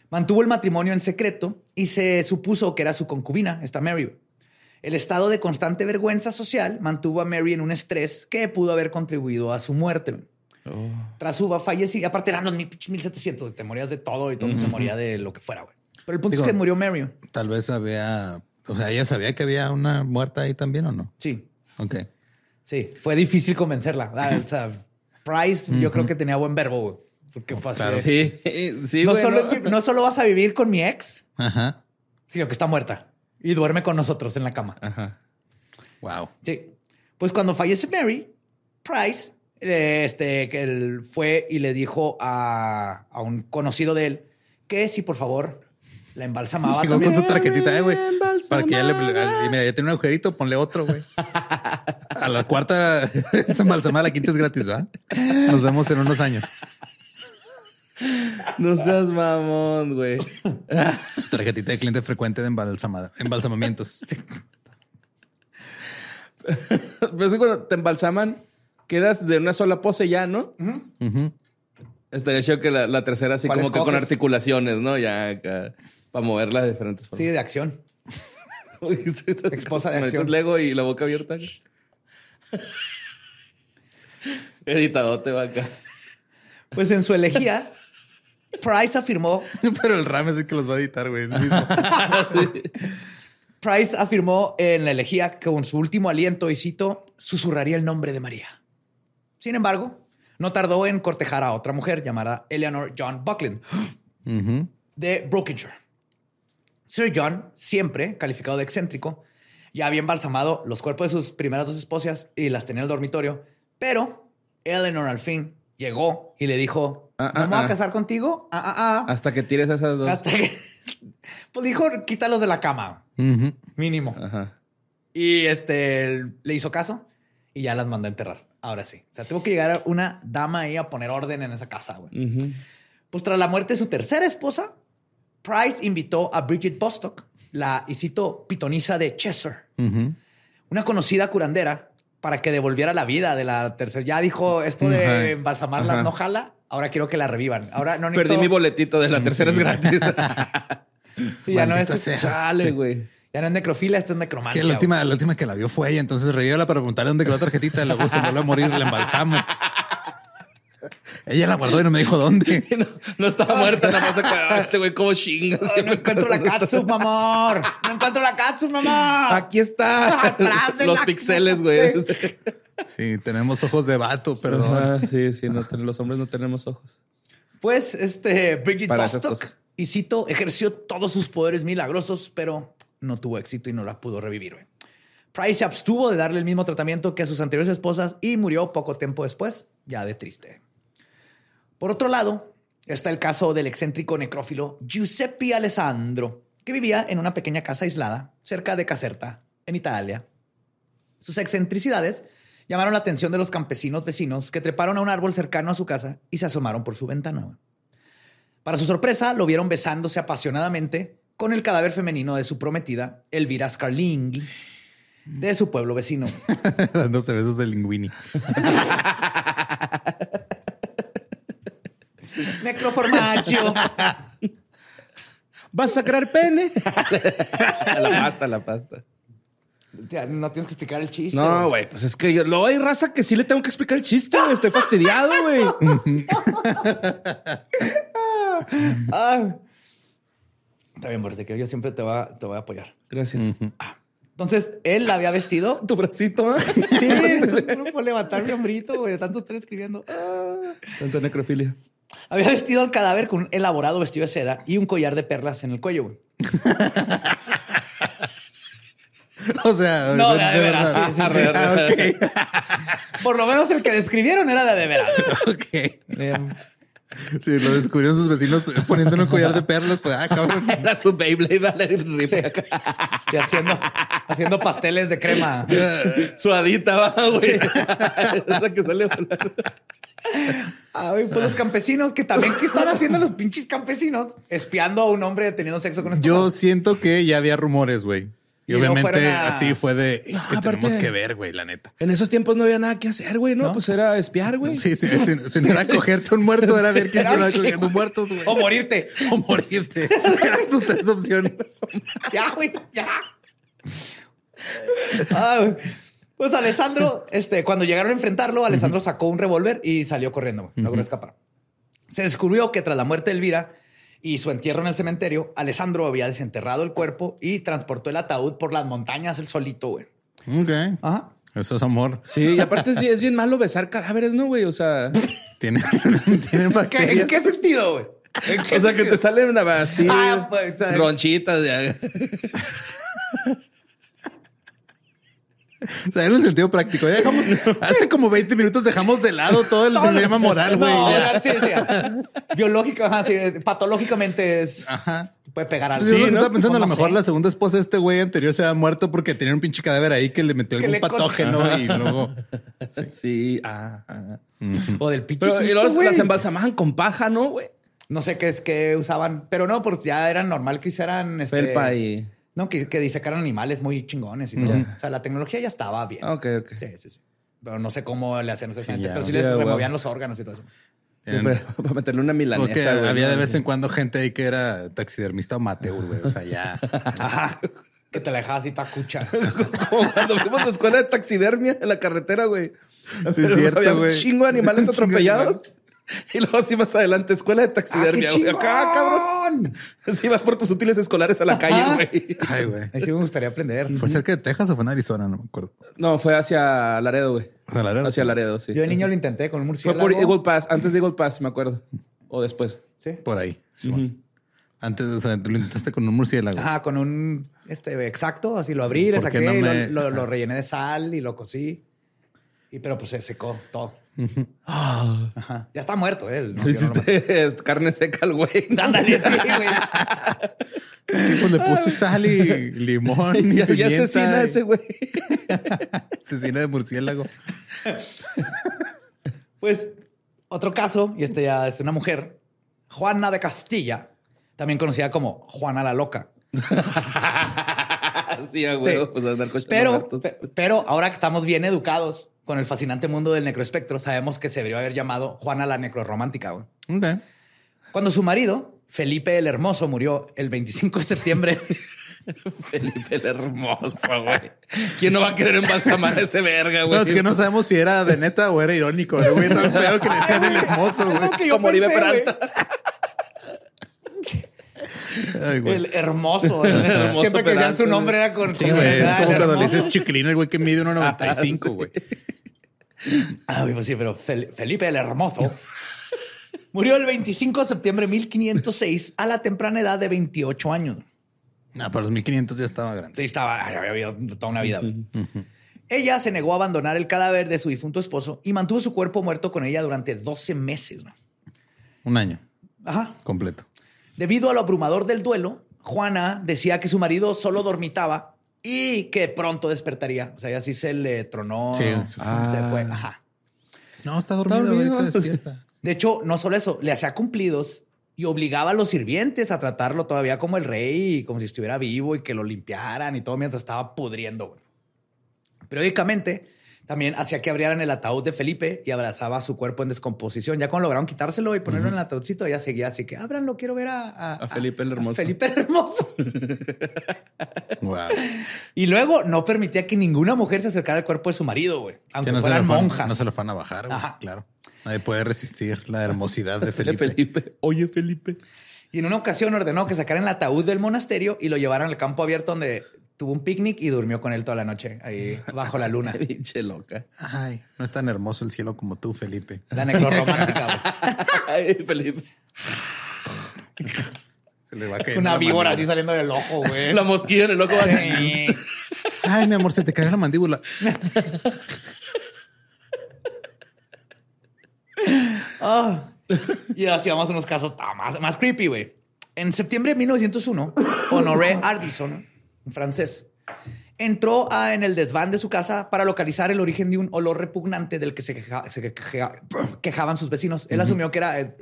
Mantuvo el matrimonio en secreto y se supuso que era su concubina, esta Mary. El estado de constante vergüenza social mantuvo a Mary en un estrés que pudo haber contribuido a su muerte. Tras su fallecimiento, aparte eran los 1700, te morías de todo y todo se moría de lo que fuera, güey. Pero el punto Digo- es que murió Mary. Tal vez había. O sea, ella sabía que había una muerta ahí también o no. Sí, Ok. sí, fue difícil convencerla. Ah, o sea, Price, yo creo que tenía buen verbo, güey, porque fue así. Sí, sí, no, solo, no solo vas a vivir con mi ex, Ajá. sino que está muerta y duerme con nosotros en la cama. Ajá. Wow. Sí. Pues cuando fallece Mary, Price, eh, este, que él fue y le dijo a, a un conocido de él que si por favor la embalsamaba. Llegó con su traquetita, eh, güey. Para que ya le. Mira, ya tiene un agujerito, ponle otro, güey. A la cuarta se embalsamada, la quinta es gratis, ¿va? Nos vemos en unos años. No seas mamón, güey. Su tarjetita de cliente frecuente de embalsama- embalsamamientos. Pues es cuando te embalsaman, quedas de una sola pose ya, ¿no? Estaría chido que la, la tercera así ¿Cuál como que con articulaciones, ¿no? Ya acá, para moverla de diferentes Sí, formas. de acción. Esposa de acción. Lego y la boca abierta. Editadote va acá. Pues en su elegía, Price afirmó, Pero el RAM es el que los va a editar, güey. el mismo. Price afirmó en la elegía que con su último aliento, y cito, susurraría el nombre de María. Sin embargo, no tardó en cortejar a otra mujer llamada Eleanor John Buckland de Brookingshire. Sir John, siempre calificado de excéntrico, ya había embalsamado los cuerpos de sus primeras dos esposas y las tenía en el dormitorio, pero Eleanor al fin llegó y le dijo, Ah, ¿no ah, me voy a ah. casar contigo? Ah. Hasta que tires esas dos. Hasta que... Pues dijo, quítalos de la cama, mínimo. Ajá. Y este le hizo caso y ya las mandó a enterrar. Ahora sí. O sea, tuvo que llegar una dama ahí a poner orden en esa casa, güey. Pues tras la muerte de su tercera esposa, Price invitó a Bridget Bostock, la, y cito, pitonisa de Cheshire, Ujú. una conocida curandera, para que devolviera la vida de la tercera. Ya dijo esto de Ajá. embalsamarla Ajá. no jala. Ahora quiero que la revivan. Ahora no Perdí necesito- mi boletito de la tercera es gratis. Sí, ya no es, sea. Chale, güey. ya no es necrofilia, esto es Que necromancia. la güey. última, la última que la vio fue ella, entonces reviva para preguntarle dónde quedó la tarjetita, luego se vuelve a morir, la embalsamo. ella la guardó y no me dijo dónde. No, no estaba muerta, nada más acá. Este güey, como chingas. Ay, no encuentro la catsup, amor. No encuentro la catsup, mamá. Aquí está. Atrás de Los la- pixeles, güey. Sí, tenemos ojos de vato, perdón. Ajá, sí, sí, no los hombres no tenemos ojos. Pues este Bridget Para Bostock, y cito, ejerció todos sus poderes milagrosos, pero no tuvo éxito y no la pudo revivir. güey. Price se abstuvo de darle el mismo tratamiento que a sus anteriores esposas y murió poco tiempo después, ya de triste. Por otro lado, está el caso del excéntrico necrófilo Giuseppe Alessandro, que vivía en una pequeña casa aislada cerca de Caserta, en Italia. Sus excentricidades llamaron la atención de los campesinos vecinos que treparon a un árbol cercano a su casa y se asomaron por su ventana. Para su sorpresa, lo vieron besándose apasionadamente con el cadáver femenino de su prometida, Elvira Scarlinghi, de su pueblo vecino. Dándose besos de linguini. Necroformaggio. ¿Vas a sacar pene? la pasta, la pasta. No tienes que explicar el chiste. No, güey, pues es que yo, luego hay raza que sí le tengo que explicar el chiste, güey. Estoy fastidiado, güey. Ah. Está bien, Borte, que yo siempre te voy a, te voy a apoyar. Gracias. Entonces, él la había vestido. Tu bracito, ¿eh? Sí, no puedo levantar mi hombrito, güey. Tanto estoy escribiendo. Ah. Tanta necrofilia. Había vestido al cadáver con un elaborado vestido de seda y un collar de perlas en el cuello, güey. O sea, No, de, de veras. sí, sí, sí. Ah, Por lo menos el que describieron era de de veras. ok. ok. Sí, lo descubrieron sus vecinos poniéndole un collar de perlas. Pues, ah, cabrón. Era su Beyblade acá. Y haciendo, haciendo pasteles de crema. Suadita, va, güey. Esa que sale a volar. Ay, pues los campesinos que también, ¿qué están haciendo los pinches campesinos? Espiando a un hombre teniendo sexo con esposa. Yo siento que ya había rumores, güey. Y, obviamente a- así fue de, es que aparte- tenemos que ver, güey, la neta. En esos tiempos no había nada que hacer, güey, ¿no? Pues era espiar, güey. Sí, sí, si, si no era cogerte un muerto, era ver quién así, cogiendo muertos, güey. O morirte. O morirte. Eran tus tres opciones. Ya, güey, ya. Ah, güey. Pues Alessandro, este, cuando llegaron a enfrentarlo, Alessandro sacó un revólver y salió corriendo. güey. Logró escapar. Se descubrió que tras la muerte de Elvira y su entierro en el cementerio, Alessandro había desenterrado el cuerpo y transportó el ataúd por las montañas él solito, güey. Ok. Ajá. Eso es amor. Sí, y aparte sí, es bien malo besar cadáveres, ¿no, güey? O sea, Tienen, tienen ¿Qué- bacterias. ¿En qué sentido, güey? ¿En qué o sea que te sentido? salen una así, Ah, pues, ronchitas. ya. O sea, en un sentido práctico. Ya dejamos, hace como 20 minutos dejamos de lado todo el dilema moral, güey. No, sí, sí. Biológico, ajá, sí, patológicamente es. Ajá. Puede pegar al Sí, ¿no? estaba pensando, a lo No mejor sé. la segunda esposa de este güey anterior se había muerto porque tenía un pinche cadáver ahí que le metió Que algún le patógeno y luego. Sí, ah, ah. O del pinche Pero y susto, las embalsamaban con paja, ¿no, güey? No sé qué es que usaban, pero no, porque ya era normal que hicieran este, Felpa y. No, que, que disecaran animales muy chingones y todo. O sea, la tecnología ya estaba bien. Ok, ok. Sí, sí, sí. Pero no sé cómo le hacían exactamente. ya, pero sí ya, les removían los órganos y todo eso. Para, meterle una milanesa. güey, había de vez en cuando gente ahí que era taxidermista o amateur, güey. O sea, ya. Ajá. Que te la dejabas así tacucha. Como cuando fuimos a la escuela de taxidermia en la carretera, güey. Sí, es cierto, Había un chingo de animales atropellados. Y luego así más adelante, escuela de taxidermia. ¡Ah, güey. Acá, cabrón. Así vas por tus útiles escolares a la calle, güey. Ay, güey. Ahí sí me gustaría aprender. ¿Fue cerca de Texas o fue en Arizona? No me acuerdo. No, fue hacia Laredo, güey. ¿Hacia Laredo? Hacia Laredo, sí. Yo de niño lo intenté con un Fue murciélago. por Eagle Pass, antes de Eagle Pass, me acuerdo. O después. Sí. Por ahí. sí. Antes, o sea, tú lo intentaste con un murciélago. Ajá, con un este exacto, así lo abrí, le ¿Por qué saqué, no lo- me- lo, lo Ajá. rellené de sal y lo cocí. Y pero pues se secó todo. Ajá. Ya está muerto ¿eh? él. No. Hiciste carne seca al güey. Ándale, sí, güey. Pues le puse sal y limón y ya, asesina y- ese güey. Asesina de murciélago. Pues otro caso, y este ya es una mujer, Juana de Castilla, también conocida como Juana la Loca. sí, a Sí. Pues Pero, pero ahora que estamos bien educados con el fascinante mundo del necroespectro, sabemos que se debería haber llamado Juana la Necroromántica. güey. Ok. Cuando su marido, Felipe el Hermoso, murió el 25 de septiembre. Felipe el hermoso, güey. ¿Quién no va a querer embalsamar a ese verga, güey? No, es que no sabemos si era de neta o era irónico. ¿no, güey, tan feo que le decían el hermoso, güey. Como Oribe. Peralta. Ay, güey. El hermoso. hermoso Siempre que decían su nombre era con. Sí, güey. Es ah, como cuando le dices chiquilín, el güey que mide 1.95, sí. güey. Ah, güey, pues sí, pero Fel- Felipe el Hermoso murió el 25 de septiembre de 1506 a la temprana edad de 28 años. No, para los 1500 ya estaba grande. Sí, estaba, había vivido toda una vida. Ella se negó a abandonar el cadáver de su difunto esposo y mantuvo su cuerpo muerto con ella durante 12 meses. Un año Ajá. completo. Debido a lo abrumador del duelo, Juana decía que su marido solo dormitaba y que pronto despertaría. O sea, ella sí se le tronó. Sí, se se fue. fue. Ajá. No, está dormido, dormido. ahorita despierta. De hecho, no solo eso, le hacía cumplidos y obligaba a los sirvientes a tratarlo todavía como el rey y como si estuviera vivo y que lo limpiaran y todo mientras estaba pudriendo. Periódicamente también hacía que abrieran el ataúd de Felipe y abrazaba su cuerpo en descomposición. Ya cuando lograron quitárselo y ponerlo en el ataúdcito, ella seguía así que ábranlo, quiero ver a, A Felipe el Hermoso. Felipe el Hermoso. Wow. y luego no permitía que ninguna mujer se acercara al cuerpo de su marido, güey. Aunque Que no fueran fan- monjas. no se lo van a bajar, güey. Ajá. Claro. Nadie puede resistir la hermosidad de De Felipe. Felipe. Oye, Felipe. Y en una ocasión ordenó que sacaran el ataúd del monasterio y lo llevaran al campo abierto donde tuvo un picnic y durmió con él toda la noche ahí bajo la luna. Pinche loca. Ay, no es tan hermoso el cielo como tú, Felipe. La necroromántica. güey. Ay, Felipe. Se le va cayendo Una la víbora así saliendo del ojo, güey. La mosquilla en el ojo. Sí. Ay, mi amor, se te cayó la mandíbula. Ah. Y así vamos a unos casos ta- más, más creepy, güey. En septiembre de 1901, Honoré Ardison, un francés, entró a- en el desván de su casa para localizar el origen de un olor repugnante del que se, queja- se queja- quejaban sus vecinos. Él asumió que era, eh,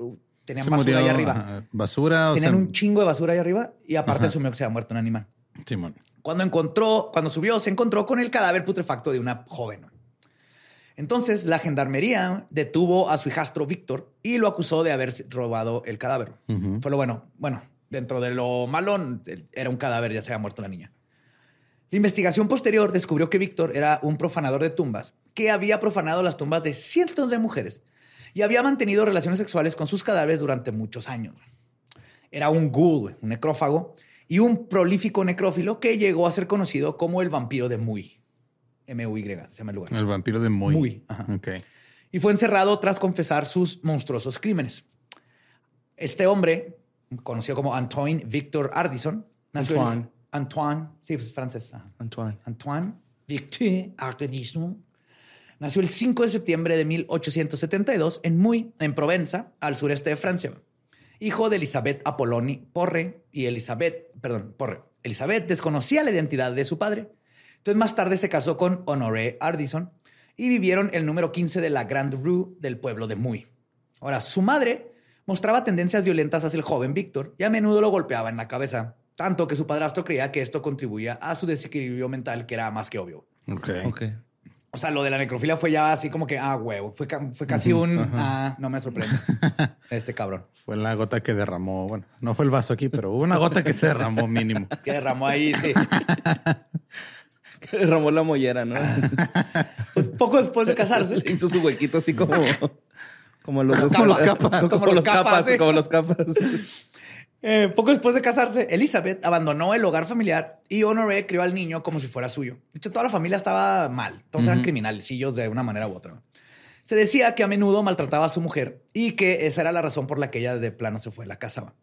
tenían Se basura murió, ahí arriba. basura, o Tenían sea, un chingo de basura ahí arriba y aparte Ajá. asumió que se había muerto un animal. Simón. Cuando encontró, cuando subió, se encontró con el cadáver putrefacto de una joven. Entonces, la gendarmería detuvo a su hijastro Víctor y lo acusó de haber robado el cadáver. Fue lo bueno. Bueno, dentro de lo malo, era un cadáver, ya se había muerto la niña. La investigación posterior descubrió que Víctor era un profanador de tumbas que había profanado las tumbas de cientos de mujeres y había mantenido relaciones sexuales con sus cadáveres durante muchos años. Era un ghoul, un necrófago y un prolífico necrófilo que llegó a ser conocido como el vampiro de Muy. M-U-Y, se llama el lugar. El vampiro de Muy. Muy, ajá. Ok. Y fue encerrado tras confesar sus monstruosos crímenes. Este hombre, conocido como Antoine Victor Ardison, nació en- Antoine. Antoine, sí, es francés. ajá. Antoine. Antoine Victor Ardison nació el 5 de septiembre de 1872 en Muy, en Provenza, al sureste de Francia. Hijo de Elizabeth Apoloni Porre y Elizabeth, perdón, Porre. Elizabeth desconocía la identidad de su padre. Entonces más tarde se casó con Honoré Ardison y vivieron el número 15 de la Grande Rue del pueblo de Muy. Ahora, su madre Mostraba tendencias violentas hacia el joven Víctor y a menudo lo golpeaba en la cabeza, tanto que su padrastro creía que esto contribuía a su desequilibrio mental, que era más que obvio. Ok. Ok. O sea, lo de la necrofilia fue ya así como que, ah, huevo, fue, fue casi un, ah, no me sorprende. este cabrón. Fue la gota que derramó. Bueno, no fue el vaso aquí, pero hubo una gota que se derramó mínimo. Que derramó ahí, sí. Que derramó la mollera, ¿no? Pues poco después de casarse. Hizo su huequito así como... Como los, Como los capas. Como, los capas, sí. como los capas. Eh, poco después de casarse, Elizabeth abandonó el hogar familiar y Honoré crió al niño como si fuera suyo. De hecho, toda la familia estaba mal. Todos eran criminalcillos de una manera u otra. Se decía que a menudo maltrataba a su mujer y que esa era la razón por la que ella de plano se fue de la casa.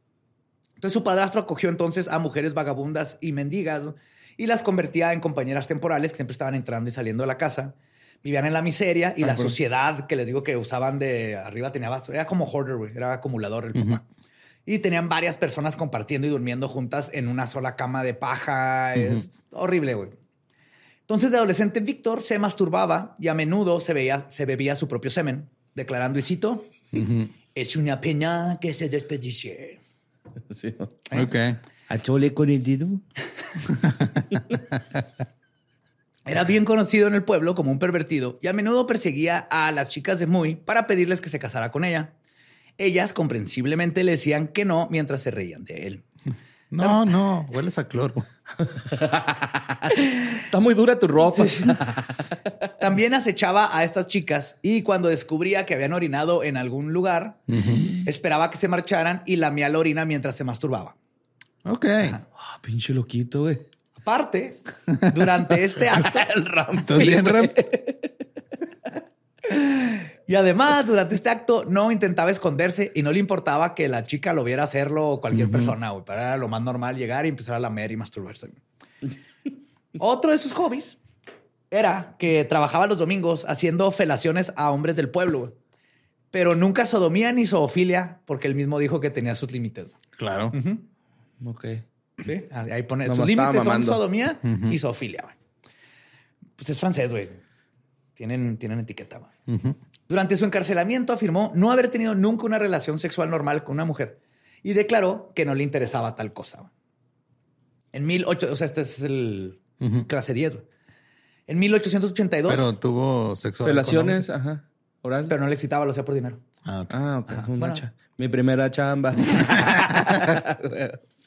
Entonces su padrastro acogió entonces a mujeres vagabundas y mendigas y las convertía en compañeras temporales que siempre estaban entrando y saliendo de la casa. Vivían en la miseria y la suciedad que les digo que usaban de arriba tenía basura. Era como hoarder, güey. Era acumulador el papá. Y tenían varias personas compartiendo y durmiendo juntas en una sola cama de paja. Es horrible, güey. Entonces, de adolescente, Víctor se masturbaba y a menudo se, veía, se bebía su propio semen, declarando, y cito, es una pena que se desperdicie. Sí. Ok. A chole con el dedo. Era bien conocido en el pueblo como un pervertido y a menudo perseguía a las chicas de Muy para pedirles que se casara con ella. Ellas comprensiblemente le decían que no mientras se reían de él. No, no, hueles a cloro. Está muy dura tu ropa. También acechaba a estas chicas y cuando descubría que habían orinado en algún lugar, esperaba que se marcharan y lamía la orina mientras se masturbaba. Ok. Ah, pinche loquito, güey. Aparte, durante este acto, ¿Estás bien, Ram? y además, durante este acto no intentaba esconderse y no le importaba que la chica lo viera hacerlo o cualquier persona, güey. Para era lo más normal llegar y empezar a lamer y masturbarse. Otro de sus hobbies era que trabajaba los domingos haciendo felaciones a hombres del pueblo, güey. pero nunca sodomía ni zoofilia, porque él mismo dijo que tenía sus límites. Claro. Ok. Sí, ahí pone Nomás sus límites son sodomía y zoofilia. güey. Pues es francés, güey. Tienen, tienen etiqueta. güey. Durante su encarcelamiento afirmó no haber tenido nunca una relación sexual normal con una mujer y declaró que no le interesaba tal cosa. güey. En 1800, o sea, este es el clase 10. güey. En 1882, pero, Pero tuvo sexo. Relaciones, ajá. Oral. no le excitaba, lo hacía por dinero. Ah, ok. Ah. Una bueno. Mi primera chamba.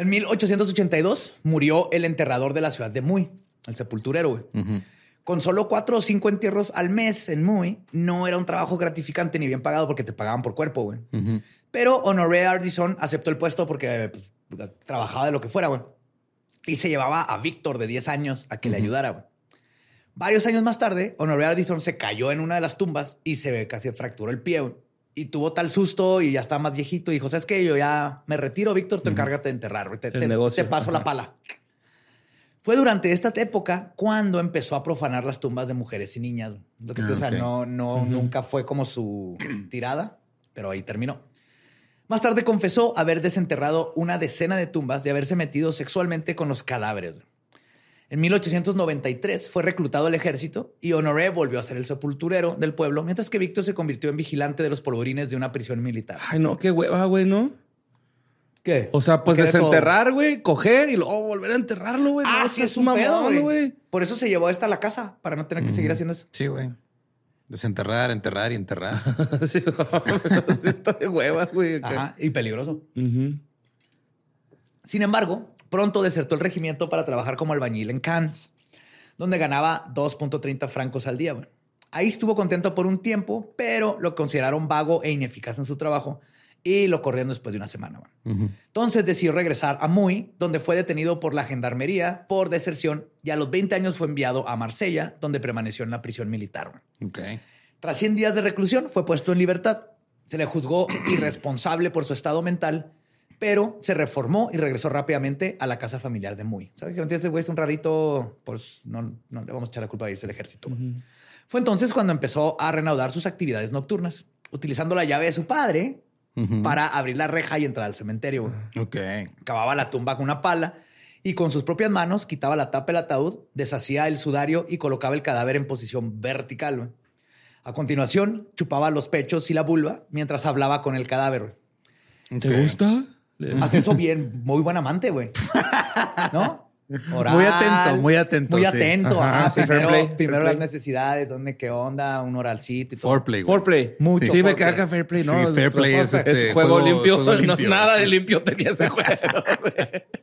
En 1882 murió el enterrador de la ciudad de Muy, el sepulturero. güey. Con solo cuatro o cinco entierros al mes en Muy, no era un trabajo gratificante ni bien pagado porque te pagaban por cuerpo, güey. Pero Honoré Ardison aceptó el puesto porque pues, trabajaba de lo que fuera, güey. Y se llevaba a Víctor de 10 años a que le ayudara, güey. Varios años más tarde, Honoré Ardison se cayó en una de las tumbas y se casi fracturó el pie, güey. Y tuvo tal susto y ya estaba más viejito. Y dijo, ¿sabes qué? Yo ya me retiro, Víctor, tú encárgate de enterrar. Te, paso la pala. Fue durante esta época cuando empezó a profanar las tumbas de mujeres y niñas. Lo que Ah, te- o sea, no, no, nunca fue como su tirada, pero ahí terminó. Más tarde confesó haber desenterrado una decena de tumbas y haberse metido sexualmente con los cadáveres. En 1893 fue reclutado al ejército y Honoré volvió a ser el sepulturero del pueblo, mientras que Víctor se convirtió en vigilante de los polvorines de una prisión militar. Ay, no, qué hueva, güey, ¿no? ¿Qué? O sea, pues desenterrar, güey, coger y luego volver a enterrarlo, güey. Ah, No, sí, es un mamón, güey. Por eso se llevó esta a la casa, para no tener que seguir haciendo eso. Sí, güey. Desenterrar, enterrar y enterrar. Sí, está de hueva, güey. Ajá, y peligroso. Ujú. Sin embargo, pronto desertó el regimiento para trabajar como albañil en Cannes, donde ganaba 2.30 francos al día. Ahí estuvo contento por un tiempo, pero lo consideraron vago e ineficaz en su trabajo y lo corrieron después de una semana. Entonces decidió regresar a Muy, donde fue detenido por la gendarmería por deserción y a los 20 años fue enviado a Marsella, donde permaneció en la prisión militar. Tras 100 días de reclusión, fue puesto en libertad. Se le juzgó irresponsable por su estado mental, pero se reformó y regresó rápidamente a la casa familiar de Muy. ¿Sabes que ese güey es un rarito? Pues no, no le vamos a echar la culpa a irse el ejército. Fue entonces cuando empezó a reanudar sus actividades nocturnas, utilizando la llave de su padre para abrir la reja y entrar al cementerio. güey. Ok. Cavaba la tumba con una pala y con sus propias manos quitaba la tapa del ataúd, deshacía el sudario y colocaba el cadáver en posición vertical. A continuación, chupaba los pechos y la vulva mientras hablaba con el cadáver. ¿Te gusta? Hasta eso bien, muy buen amante, güey. ¿No? Oral, Muy atento, muy atento, Muy sí. atento. Ajá, sí, primero play, primero las necesidades, dónde, qué onda, un oralcito y todo. Foreplay, güey. Foreplay. Mucho Sí, me foreplay. caga Fair Play. No, Sí, es Fair otro Play es este, juego, juego- limpio. juego No, limpio. nada de limpio tenía ese juego.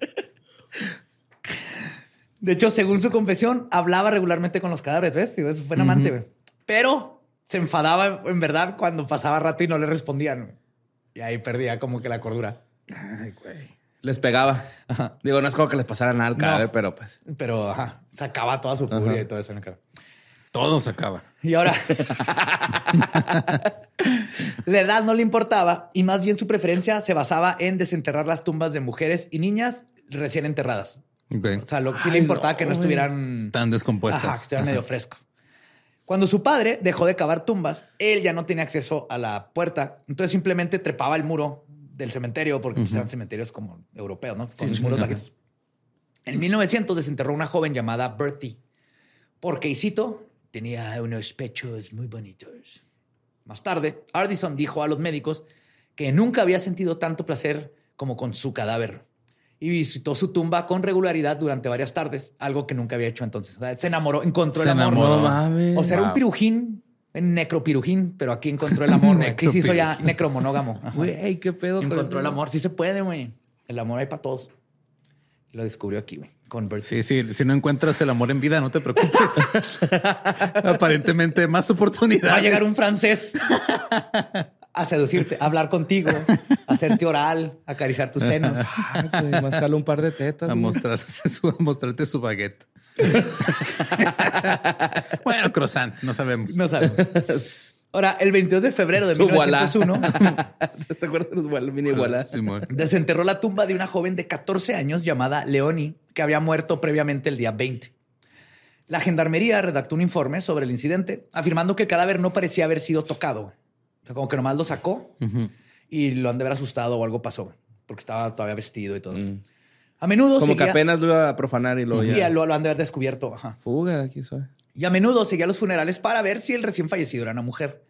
De hecho, según su confesión, hablaba regularmente con los cadáveres, ¿ves? Fue un amante, güey. Pero se enfadaba en verdad cuando pasaba rato y no le respondían. Y ahí perdía como que la cordura. Ay, güey. Les pegaba. Digo, no es como que les pasara nada al cadáver, pero pues. Pero, ajá, sacaba toda su furia Ajá. y todo eso en el cara. Todo se acaba. Y ahora, la edad no le importaba y más bien su preferencia se basaba en desenterrar las tumbas de mujeres y niñas recién enterradas. O sea, lo que sí le importaba no, que no estuvieran Tan descompuestas. Ajá, que estuvieran Ajá. medio fresco. Cuando su padre dejó de cavar tumbas, él ya no tenía acceso a la puerta, entonces simplemente trepaba el muro del cementerio porque pues, eran cementerios como europeos, ¿no? Con los muros largos. En 1900 desenterró una joven llamada Bertie, porque, y cito, tenía unos pechos muy bonitos. Más tarde, Ardison dijo a los médicos que nunca había sentido tanto placer como con su cadáver y visitó su tumba con regularidad durante varias tardes, algo que nunca había hecho entonces. O sea, se enamoró, encontró Se el amor. enamoró. No mames. O sea, era un pirujín, necropirujín, pero aquí encontró el amor. Aquí se hizo ya necromonógamo. Güey, qué pedo. con Encontró el amor. Sí se puede, güey. El amor hay para todos. Lo descubrió aquí, güey. Con Bertie. Sí, sí, si no encuentras el amor en vida, no te preocupes. Aparentemente más oportunidades. Va a llegar un francés a seducirte, a hablar contigo, a hacerte oral, a acariciar tus senos. Ay, más jalo un par de tetas. a, mostrarse su- a mostrarte su baguette. bueno, croissant, no sabemos. No sabemos. Ahora, el 22 de febrero de Su gualá. 1901, ¿Te acuerdas de los mini desenterró la tumba de una joven de 14 años llamada Leonie, que había muerto previamente el día 20. La gendarmería redactó un informe sobre el incidente, afirmando que el cadáver no parecía haber sido tocado. O sea, como que nomás lo sacó y lo han de haber asustado o algo pasó, porque estaba todavía vestido y todo. A menudo. Como que apenas lo iba a profanar y luego y ya. lo, lo han de haber descubierto. Ajá. Fuga aquí soy. Y a menudo seguía los funerales para ver si el recién fallecido era una mujer.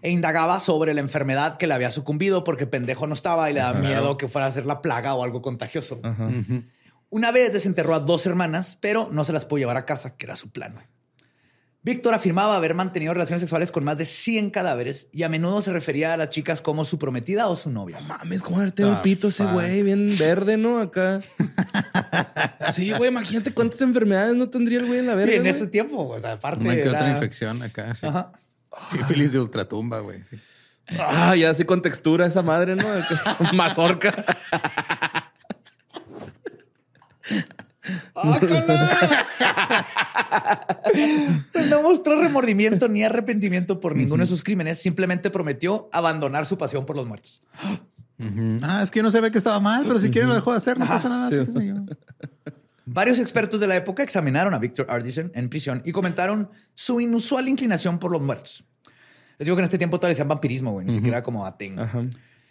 E indagaba sobre la enfermedad que le había sucumbido porque pendejo no estaba y le daba miedo que fuera a ser la plaga o algo contagioso. Una vez desenterró a dos hermanas, pero no se las pudo llevar a casa, que era su plan. Víctor afirmaba haber mantenido relaciones sexuales con más de 100 cadáveres y a menudo se refería a las chicas como su prometida o su novia. Mames, cómo The un pito ese güey, bien verde, ¿no? Acá. sí, güey, imagínate cuántas enfermedades no tendría el güey en la verga. y en ese tiempo, o sea, aparte. Una que era- otra infección acá. Sí. Ajá. Sífilis de ultratumba, güey. sí. Ah, ya así con textura esa madre, ¿no? Mazorca. No mostró remordimiento ni arrepentimiento por ninguno de sus crímenes, simplemente prometió abandonar su pasión por los muertos. Ah, es que no se ve que estaba mal, pero si quiere lo dejó de hacer, no pasa nada. sí. Varios expertos de la época examinaron a Victor Ardison en prisión y comentaron su inusual inclinación por los muertos. Les digo que en este tiempo todavía decían vampirismo, güey, ni siquiera como aten. Ajá.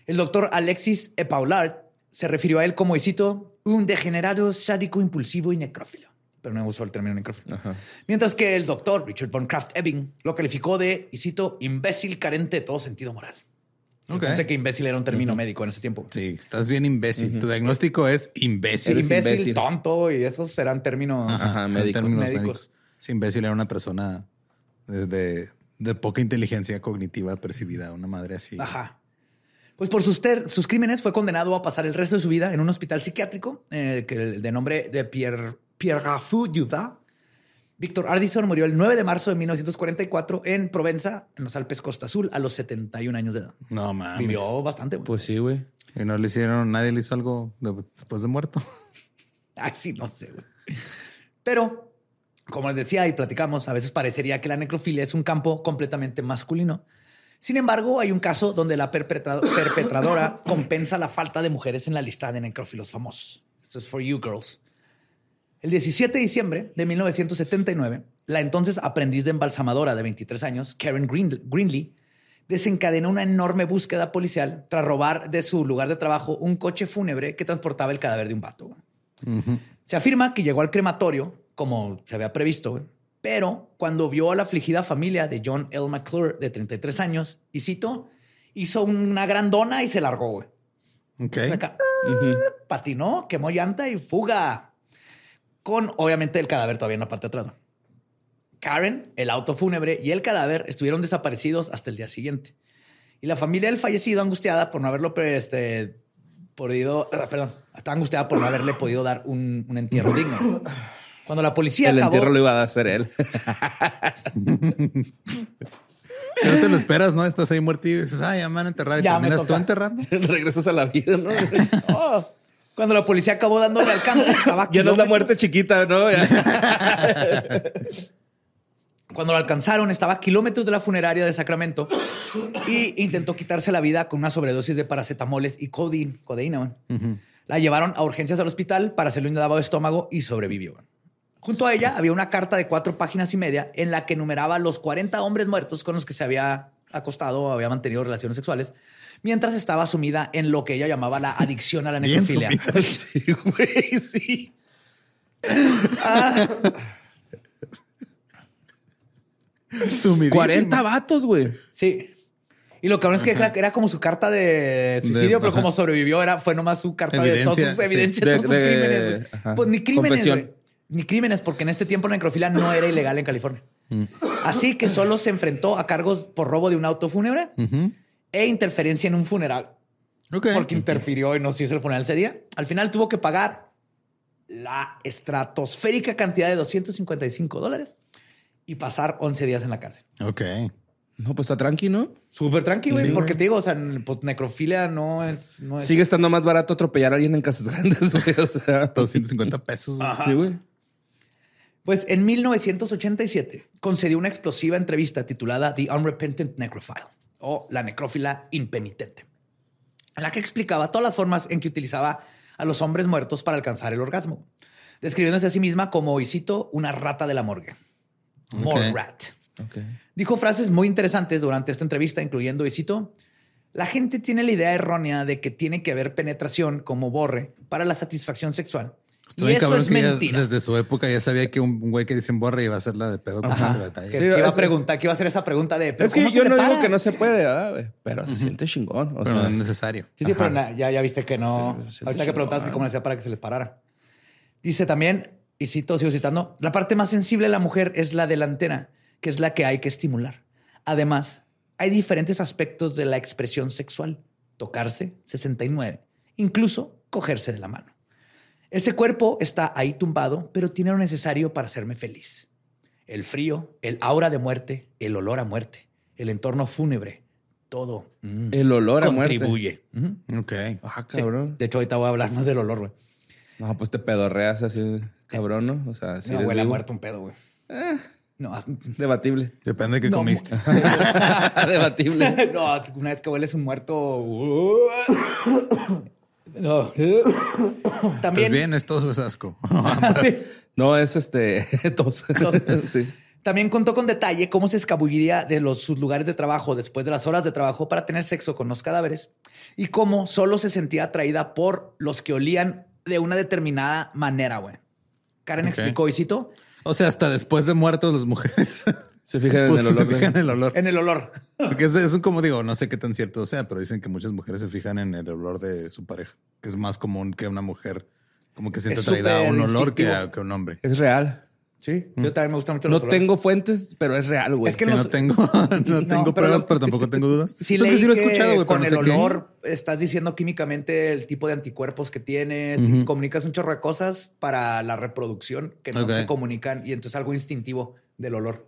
El doctor Alexis Epaulard se refirió a él como, y cito, un degenerado sádico impulsivo y necrófilo. Pero no usó el término necrófilo. Ajá. Mientras que el doctor Richard von Kraft-Ebing lo calificó de, y cito, imbécil carente de todo sentido moral. Ok. Pensé que imbécil era un término médico en ese tiempo. Sí, estás bien imbécil. Tu diagnóstico es imbécil. Imbécil, imbécil. tonto y esos serán términos. Ajá, médicos. médicos. Sí, imbécil era una persona de, de- de poca inteligencia cognitiva percibida, una madre así. Ajá. Pues por sus, ter- sus crímenes fue condenado a pasar el resto de su vida en un hospital psiquiátrico eh, que de nombre de Pierre, Pierre Raffou Juda. Víctor Ardison murió el 9 de marzo de 1944 en Provenza, en los Alpes Costa Azul, a los 71 años de edad. No mames. Vivió bastante. güey. Pues sí, güey. Y no le hicieron, nadie le hizo algo de- después de muerto. Ay, sí, no sé. güey. Pero, como les decía y platicamos, a veces parecería que la necrofilia es un campo completamente masculino. Sin embargo, hay un caso donde la perpetra- perpetradora compensa la falta de mujeres en la lista de necrófilos famosos. Esto es for you girls. El 17 de diciembre de 1979, la entonces aprendiz de embalsamadora de 23 años, Karen Green- Greenlee, desencadenó una enorme búsqueda policial tras robar de su lugar de trabajo un coche fúnebre que transportaba el cadáver de un vato. Se afirma que llegó al crematorio, como se había previsto, Pero cuando vio a la afligida familia de John L. McClure, de 33 años, y cito, hizo una gran dona y se largó, güey. Ok. Acá, Patinó, quemó llanta y fuga. Con, obviamente, el cadáver todavía en la parte de atrás. Karen, el auto fúnebre y el cadáver estuvieron desaparecidos hasta el día siguiente. Y la familia del fallecido, angustiada por no haberlo este, podido, ah, perdón, estaba angustiada por no haberle podido dar un, un entierro digno. Cuando la policía El acabó, entierro lo iba a hacer él. No te lo esperas, ¿no? Estás ahí muerto y dices, ah, ya me van a enterrar. Y Ya me terminas tú enterrando. Regresas a la vida, ¿no? Oh, cuando la policía acabó dándole alcance, estaba a ya no es la muerte chiquita, ¿no? Cuando lo alcanzaron, estaba a kilómetros de la funeraria de Sacramento y intentó quitarse la vida con una sobredosis de paracetamoles y codeína. codeína. La llevaron a urgencias al hospital para hacerle un lavado de estómago y sobrevivió. Junto a ella había una carta de cuatro páginas y media en la que enumeraba los 40 hombres muertos con los que se había acostado o había mantenido relaciones sexuales, mientras estaba sumida en lo que ella llamaba la adicción a la Bien necrofilia. sumida. Sí, güey, sí. Sumidísima. 40 vatos, güey. Sí. Y lo cabrón es que era, era como su carta de suicidio, De- pero ajá. como sobrevivió, era, fue nomás su carta de todas Evidencia, sus evidencias, sí. todos sus De- crímenes. Pues ni crímenes, Confesión. güey. Ni crímenes, porque en este tiempo la necrofilia no era ilegal en California. Mm. Así que solo se enfrentó a cargos por robo de un auto fúnebre e interferencia en un funeral. Ok. Porque interfirió y no se hizo el funeral ese día. Al final tuvo que pagar la estratosférica cantidad de 255 dólares y pasar 11 días en la cárcel. Ok. No, pues está tranqui, ¿no? Súper tranquilo, güey, Sí, porque te digo, o sea, pues necrofilia no es, no es Sigue estando más barato atropellar a alguien en casas grandes, güey. O sea, 250 pesos. sí, güey. Pues en 1987 concedió una explosiva entrevista titulada The Unrepentant Necrophile o La necrófila impenitente, en la que explicaba todas las formas en que utilizaba a los hombres muertos para alcanzar el orgasmo, describiéndose a sí misma como, y cito, una rata de la morgue. More Ok. rat. Dijo frases muy interesantes durante esta entrevista, incluyendo, y cito, la gente tiene la idea errónea de que tiene que haber penetración como borre para la satisfacción sexual. Está y eso cabrón es mentira. desde su época ya sabía que un un güey que dicen borra iba a hacer la de pedo con Ajá. ese detalle. Que, Sí, que iba a preguntar, que iba a hacer esa pregunta de, ¿pero Es que cómo se yo le no para? digo que no se puede, ¿verdad, pero se siente chingón. O pero no es necesario. Sí, sí, Ajá. pero na- ya, ya viste que no. Ahorita que preguntabas que cómo le hacía para que se le parara. Dice también, y cito, sigo citando, la parte más sensible de la mujer es la delantera, que es la que hay que estimular. Además, hay diferentes aspectos de la expresión sexual. Tocarse, 69. Incluso cogerse de la mano. Ese cuerpo está ahí tumbado, pero tiene lo necesario para hacerme feliz. El frío, el aura de muerte, el olor a muerte, el entorno fúnebre, todo mm, el olor a muerte. contribuye. Ok. Ah, Sí. De hecho, ahorita voy a hablar más del olor, güey. No, pues te pedorreas así, cabrón, ¿no? O sea, si no, huele a muerto un pedo, güey. No, haz- Debatible. Depende de qué No, comiste. Debatible. no, una vez que hueles un muerto. No. Pues También, bien, esto es asco. Sí. No, es este. tos. Tos. sí. También contó con detalle cómo se escabulliría de los, sus lugares de trabajo después de las horas de trabajo para tener sexo con los cadáveres y cómo solo se sentía atraída por los que olían de una determinada manera, güey. Karen explicó, y cito, O sea, hasta después de muertos las mujeres. Se fijan en pues el sí se olor. de- fijan en el olor. en el olor. Porque es, es un como digo, no sé qué tan cierto sea, pero dicen que muchas mujeres se fijan en el olor de su pareja, que es más común que una mujer como que siente Es atraída a un olor que a, que un hombre. Es real. Sí, yo también me gusta mucho No los olores. tengo fuentes, pero es real, güey. Es que Que nos- no tengo, no tengo pero pruebas, lo- pero tampoco tengo dudas. Sí, es que leí sí lo he que escuchado, güey, con no el qué. olor estás diciendo químicamente el tipo de anticuerpos que tienes y comunicas un chorro de cosas para la reproducción que no se comunican y entonces algo instintivo del olor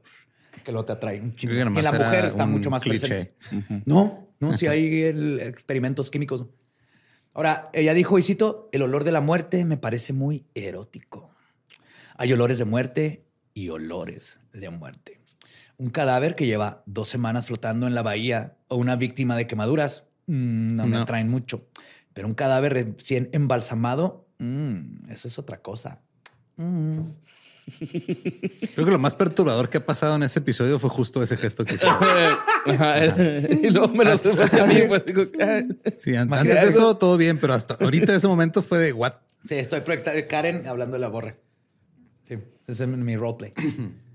que lo te atrae un chingo. Y la mujer está mucho más cliché. presente. No, no, sí hay el- experimentos químicos. Ahora, ella dijo, y cito, el olor de la muerte me parece muy erótico. Hay olores de muerte y olores de muerte. Un cadáver que lleva dos semanas flotando en la bahía o una víctima de quemaduras mm, no me atraen mucho. Pero un cadáver recién embalsamado, mm, eso es otra cosa. Mm. Creo que lo más perturbador que ha pasado en ese episodio fue justo ese gesto que hizo. Y luego me lo hace hacia mí, pues digo, Sí, antes de eso. eso todo bien, pero hasta ahorita ese momento fue de what? Sí, estoy proyectando Karen hablando de la borre. Sí, ese es mi roleplay.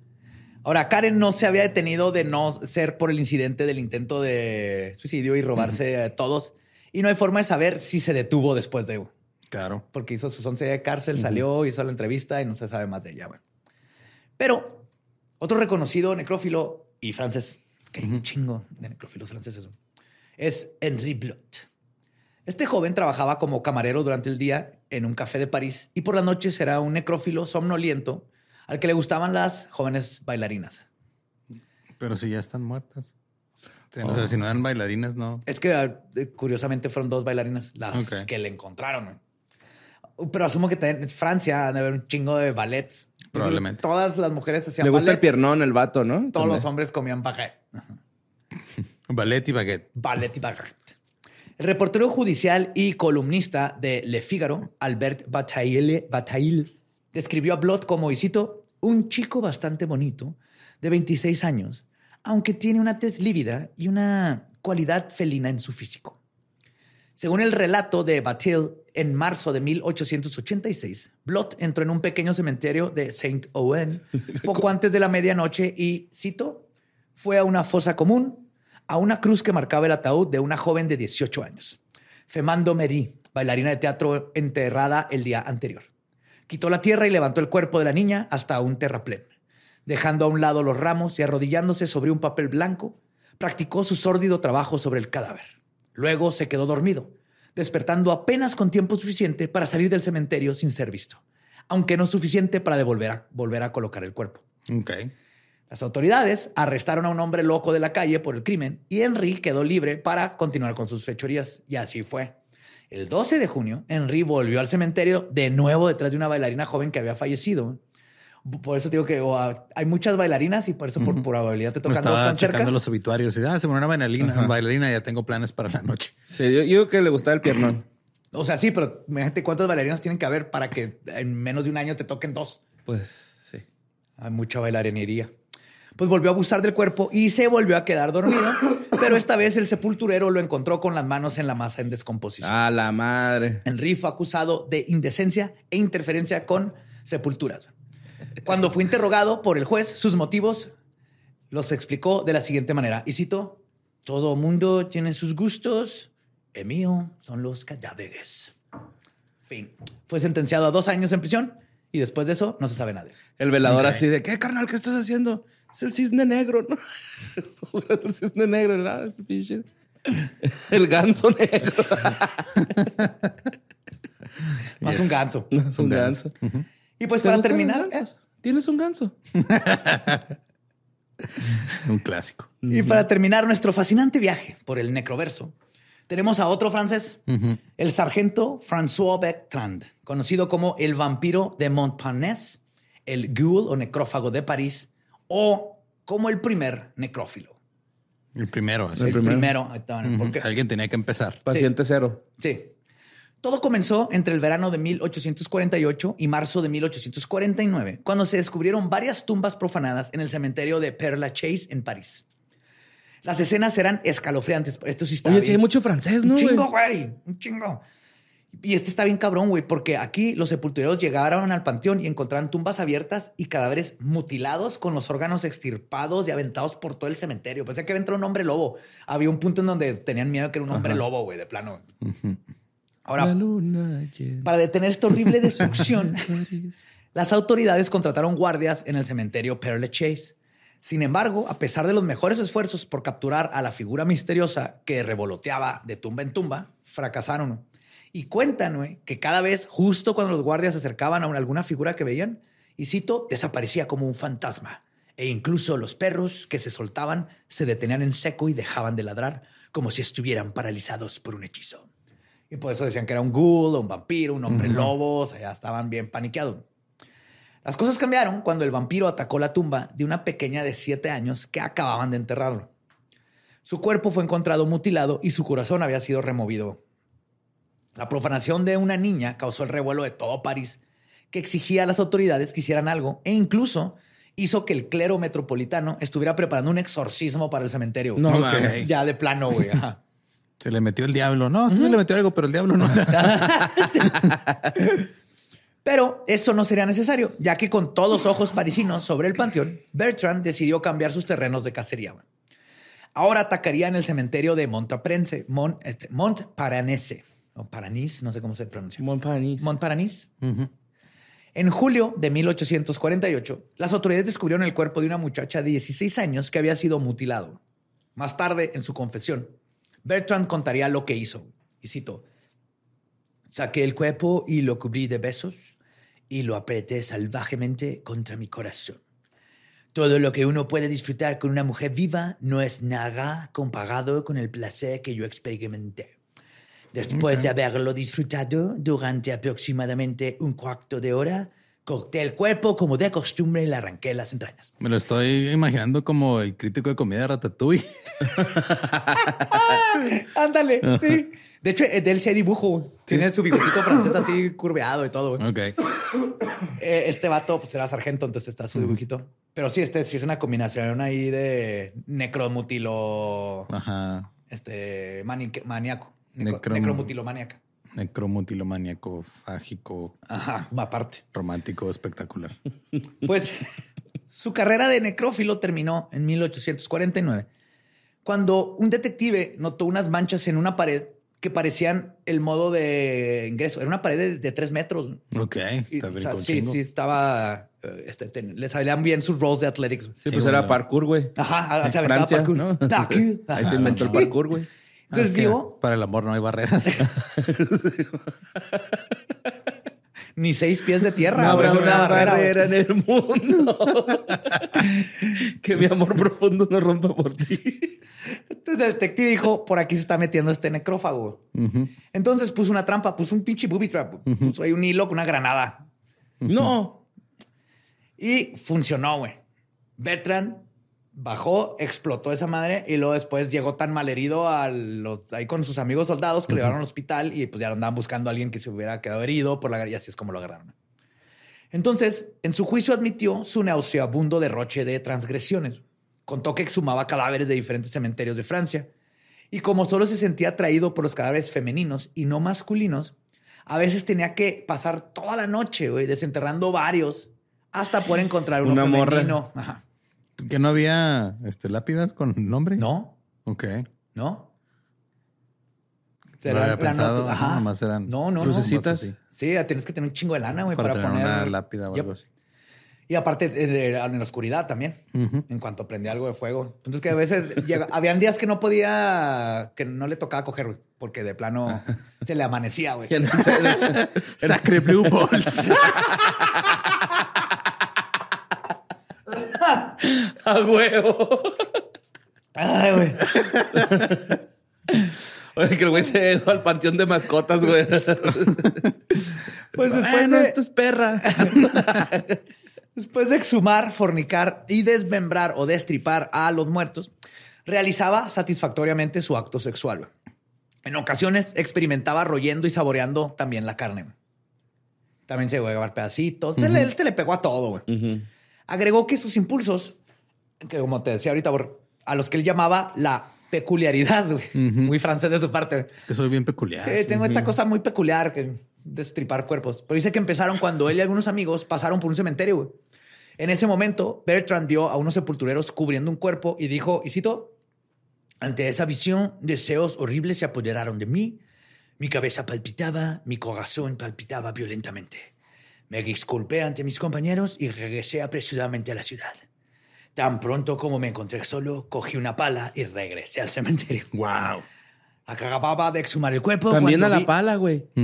Ahora, Karen no se había detenido de no ser por el incidente del intento de suicidio y robarse a todos. Y no hay forma de saber si se detuvo después de... Claro. Porque hizo sus 11 de cárcel, salió, hizo la entrevista y no se sabe más de ella. Bueno. Pero otro reconocido necrófilo y francés, que hay un chingo de necrófilos franceses, es Henri Blot. Este joven trabajaba como camarero durante el día en un café de París y por la noche será un necrófilo somnoliento al que le gustaban las jóvenes bailarinas. Pero si ya están muertas. O sea, si no eran bailarinas, no. Es que ah, curiosamente fueron dos bailarinas las que le encontraron. Pero asumo que también en Francia han de haber un chingo de ballets. Probablemente. Todas las mujeres hacían Le gusta el piernón, el vato, ¿no? Todos También. los hombres comían baguette. Ballet y baguette. Ballet y baguette. El reportero judicial y columnista de Le Figaro, Albert Bataille, Bataille describió a Blot como, y cito, un chico bastante bonito, de 26 años, aunque tiene una tez lívida y una cualidad felina en su físico. Según el relato de Bataille, en marzo de 1886, Blot entró en un pequeño cementerio de Saint Ouen poco antes de la medianoche y, cito, fue a una fosa común, a una cruz que marcaba el ataúd de una joven de 18 años, Femando Mery, bailarina de teatro enterrada el día anterior. Quitó la tierra y levantó el cuerpo de la niña hasta un terraplén. Dejando a un lado los ramos y arrodillándose sobre un papel blanco, practicó su sórdido trabajo sobre el cadáver. Luego se quedó dormido, despertando apenas con tiempo suficiente para salir del cementerio sin ser visto, aunque no suficiente para devolver a, volver a colocar el cuerpo. Las autoridades arrestaron a un hombre loco de la calle por el crimen y Henry quedó libre para continuar con sus fechorías. Y así fue. El 12 de junio, Henry volvió al cementerio de nuevo detrás de una bailarina joven que había fallecido. Por eso digo que o, hay muchas bailarinas y por eso por probabilidad te Me tocan dos tan cerca. los obituarios y ah, se murió una bailarina, bailarina, ya tengo planes para la noche. Sí, yo, yo digo que le gustaba el piernón. O sea, sí, pero imagínate cuántas bailarinas tienen que haber para que en menos de un año te toquen dos. Pues sí. Hay mucha bailarinería. Pues volvió a abusar del cuerpo y se volvió a quedar dormido, pero esta vez el sepulturero lo encontró con las manos en la masa en descomposición. A la madre. Henry fue acusado de indecencia e interferencia con sepulturas. Cuando fue interrogado por el juez, sus motivos los explicó de la siguiente manera. Y cito, todo mundo tiene sus gustos, el mío son los cadáveres. Fin. Fue sentenciado a dos años en prisión y después de eso no se sabe nada. El velador así de, ¿qué, carnal? ¿Qué estás haciendo? Es el cisne negro, ¿no? Es el cisne negro, ¿verdad? Ese pinche- El ganso negro. Más Yes. un ganso. No, es un Un ganso. ganso. Y pues ¿Te para terminar, gansos? ¿Tienes un ganso? Un clásico. Y para terminar nuestro fascinante viaje por el necroverso, tenemos a otro francés, el sargento François Bertrand, conocido como el vampiro de Montparnasse, el ghoul o necrófago de París, o como el primer necrófilo. El primero. así. El, primero. primero. porque- Alguien tenía que empezar. Paciente cero. Sí. Todo comenzó entre el verano de 1848 y marzo de 1849, cuando se descubrieron varias tumbas profanadas en el cementerio de Père Lachaise en París. Las escenas eran escalofriantes. Esto sí está Oye, sí bien. hay mucho francés, ¿no? Un chingo, güey. Un chingo. Y este está bien cabrón, güey, porque aquí los sepultureros llegaron al panteón y encontraron tumbas abiertas y cadáveres mutilados con los órganos extirpados y aventados por todo el cementerio. Pensé que había entrado un hombre lobo. Había un punto en donde tenían miedo que era un hombre lobo, güey, de plano. Ahora, luna para detener esta horrible destrucción, las autoridades contrataron guardias en el cementerio Père Lachaise. Sin embargo, a pesar de los mejores esfuerzos por capturar a la figura misteriosa que revoloteaba de tumba en tumba, fracasaron. Y cuentan que cada vez, justo cuando los guardias se acercaban a una- alguna figura que veían, y cito, desaparecía como un fantasma. E incluso los perros que se soltaban se detenían en seco y dejaban de ladrar, como si estuvieran paralizados por un hechizo. Y por eso decían que era un ghoul, o un vampiro, un hombre lobo, o sea, ya estaban bien paniqueados. Las cosas cambiaron cuando el vampiro atacó la tumba de una pequeña de siete años que acababan de enterrarlo. Su cuerpo fue encontrado mutilado y su corazón había sido removido. La profanación de una niña causó el revuelo de todo París, que exigía a las autoridades que hicieran algo e incluso hizo que el clero metropolitano estuviera preparando un exorcismo para el cementerio. No. Ya de plano, güey. ajá. Se le metió el diablo. No, sí se le metió algo, pero el diablo no. Pero eso no sería necesario, ya que con todos ojos parisinos sobre el panteón, Bertrand decidió cambiar sus terrenos de cacería. Ahora atacaría en el cementerio de Montprense, Mont, este, Montparanese, o Paranís, no sé cómo se pronuncia. Montparnasse. Montparanís. En julio de 1848, las autoridades descubrieron el cuerpo de una muchacha de 16 años que había sido mutilado. Más tarde, en su confesión, Bertrand contaría lo que hizo. Y cito, saqué el cuerpo y lo cubrí de besos y lo apreté salvajemente contra mi corazón. Todo lo que uno puede disfrutar con una mujer viva no es nada comparado con el placer que yo experimenté. Después de haberlo disfrutado durante aproximadamente un cuarto de hora, corté el cuerpo como de costumbre y le arranqué las entrañas. Me lo estoy imaginando como el crítico de comida de Ratatouille. Ándale, sí. De hecho, de él hay dibujo. Tiene su bigotito francés así curveado y todo. Ok. Eh, este vato pues, era sargento, entonces está su dibujito. Pero sí, este sí es una combinación ahí de necromutilo, Ajá. este, maníaco. Necro, Necrom- necromutilomaníaca. Necromutilomaníaco, fágico, Ajá, aparte. romántico, espectacular. Pues su carrera de necrófilo terminó en 1849, cuando un detective notó unas manchas en una pared que parecían el modo de ingreso. Era una pared de, de tres metros. Ok, Y, está o bien. sea, sí, sí, estaba. eh, Este, ten- le salían bien sus roles de athletics. Sí, Sí, pues bueno. era parkour, güey. Ajá, En se aventaba Francia, parkour. ¿no? Ahí se inventó el parkour, güey. Entonces Es que vio Para el amor no hay barreras. ni seis pies de tierra. No habrá una barrera en el mundo. que mi amor profundo no rompa por ti. Entonces el detective dijo: Por aquí se está metiendo este necrófago. Entonces puso una trampa, puso un pinche booby trap. Puso ahí un hilo con una granada. No. Y funcionó, güey. Bertrand bajó, explotó esa madre y luego después llegó tan malherido a los, ahí con sus amigos soldados que lo llevaron al hospital y pues ya lo andaban buscando a alguien que se hubiera quedado herido por la y así es como lo agarraron. Entonces, en su juicio admitió su nauseabundo derroche de transgresiones. Contó que exhumaba cadáveres de diferentes cementerios de Francia y como solo se sentía atraído por los cadáveres femeninos y no masculinos, a veces tenía que pasar toda la noche, desenterrando varios hasta poder encontrar uno Una morra. femenino. Ajá. Que no había este, lápidas con nombre. No, Ok. no. No Era había la pensado. ajá, nomás eran No, no, no. crucecitas. así. Sí, tienes que tener un chingo de lana, güey, Para, para, poner una lápida o algo así. Y aparte eh, en la oscuridad también, en cuanto prendía algo de fuego. Entonces que a veces llega- habían días que no podía, que no le tocaba coger, güey, porque de plano se le amanecía, güey. Sacre Blue Balls. A huevo. Ay, güey. Oye, que el güey se ido al panteón de mascotas, güey. Pues después Bueno, de, esto es perra. después de exhumar, fornicar y desmembrar o destripar a los muertos, realizaba satisfactoriamente su acto sexual. En ocasiones experimentaba royendo y saboreando también la carne. También se iba a llevar pedacitos. Este le- este le pegó a todo, güey. Agregó que sus impulsos, que como te decía ahorita, a los que él llamaba la peculiaridad, muy francés de su parte. Es que soy bien peculiar. Sí, tengo esta cosa muy peculiar que es destripar cuerpos. Pero dice que empezaron cuando él y algunos amigos pasaron por un cementerio. En ese momento, Bertrand vio a unos sepultureros cubriendo un cuerpo y dijo, y cito, ante esa visión, deseos horribles se apoderaron de mí. Mi cabeza palpitaba, mi corazón palpitaba violentamente. Me disculpé ante mis compañeros y regresé apresuradamente a la ciudad. Tan pronto como me encontré solo, cogí una pala y regresé al cementerio. Wow. Acababa de exhumar el cuerpo. También a la vi- pala, güey.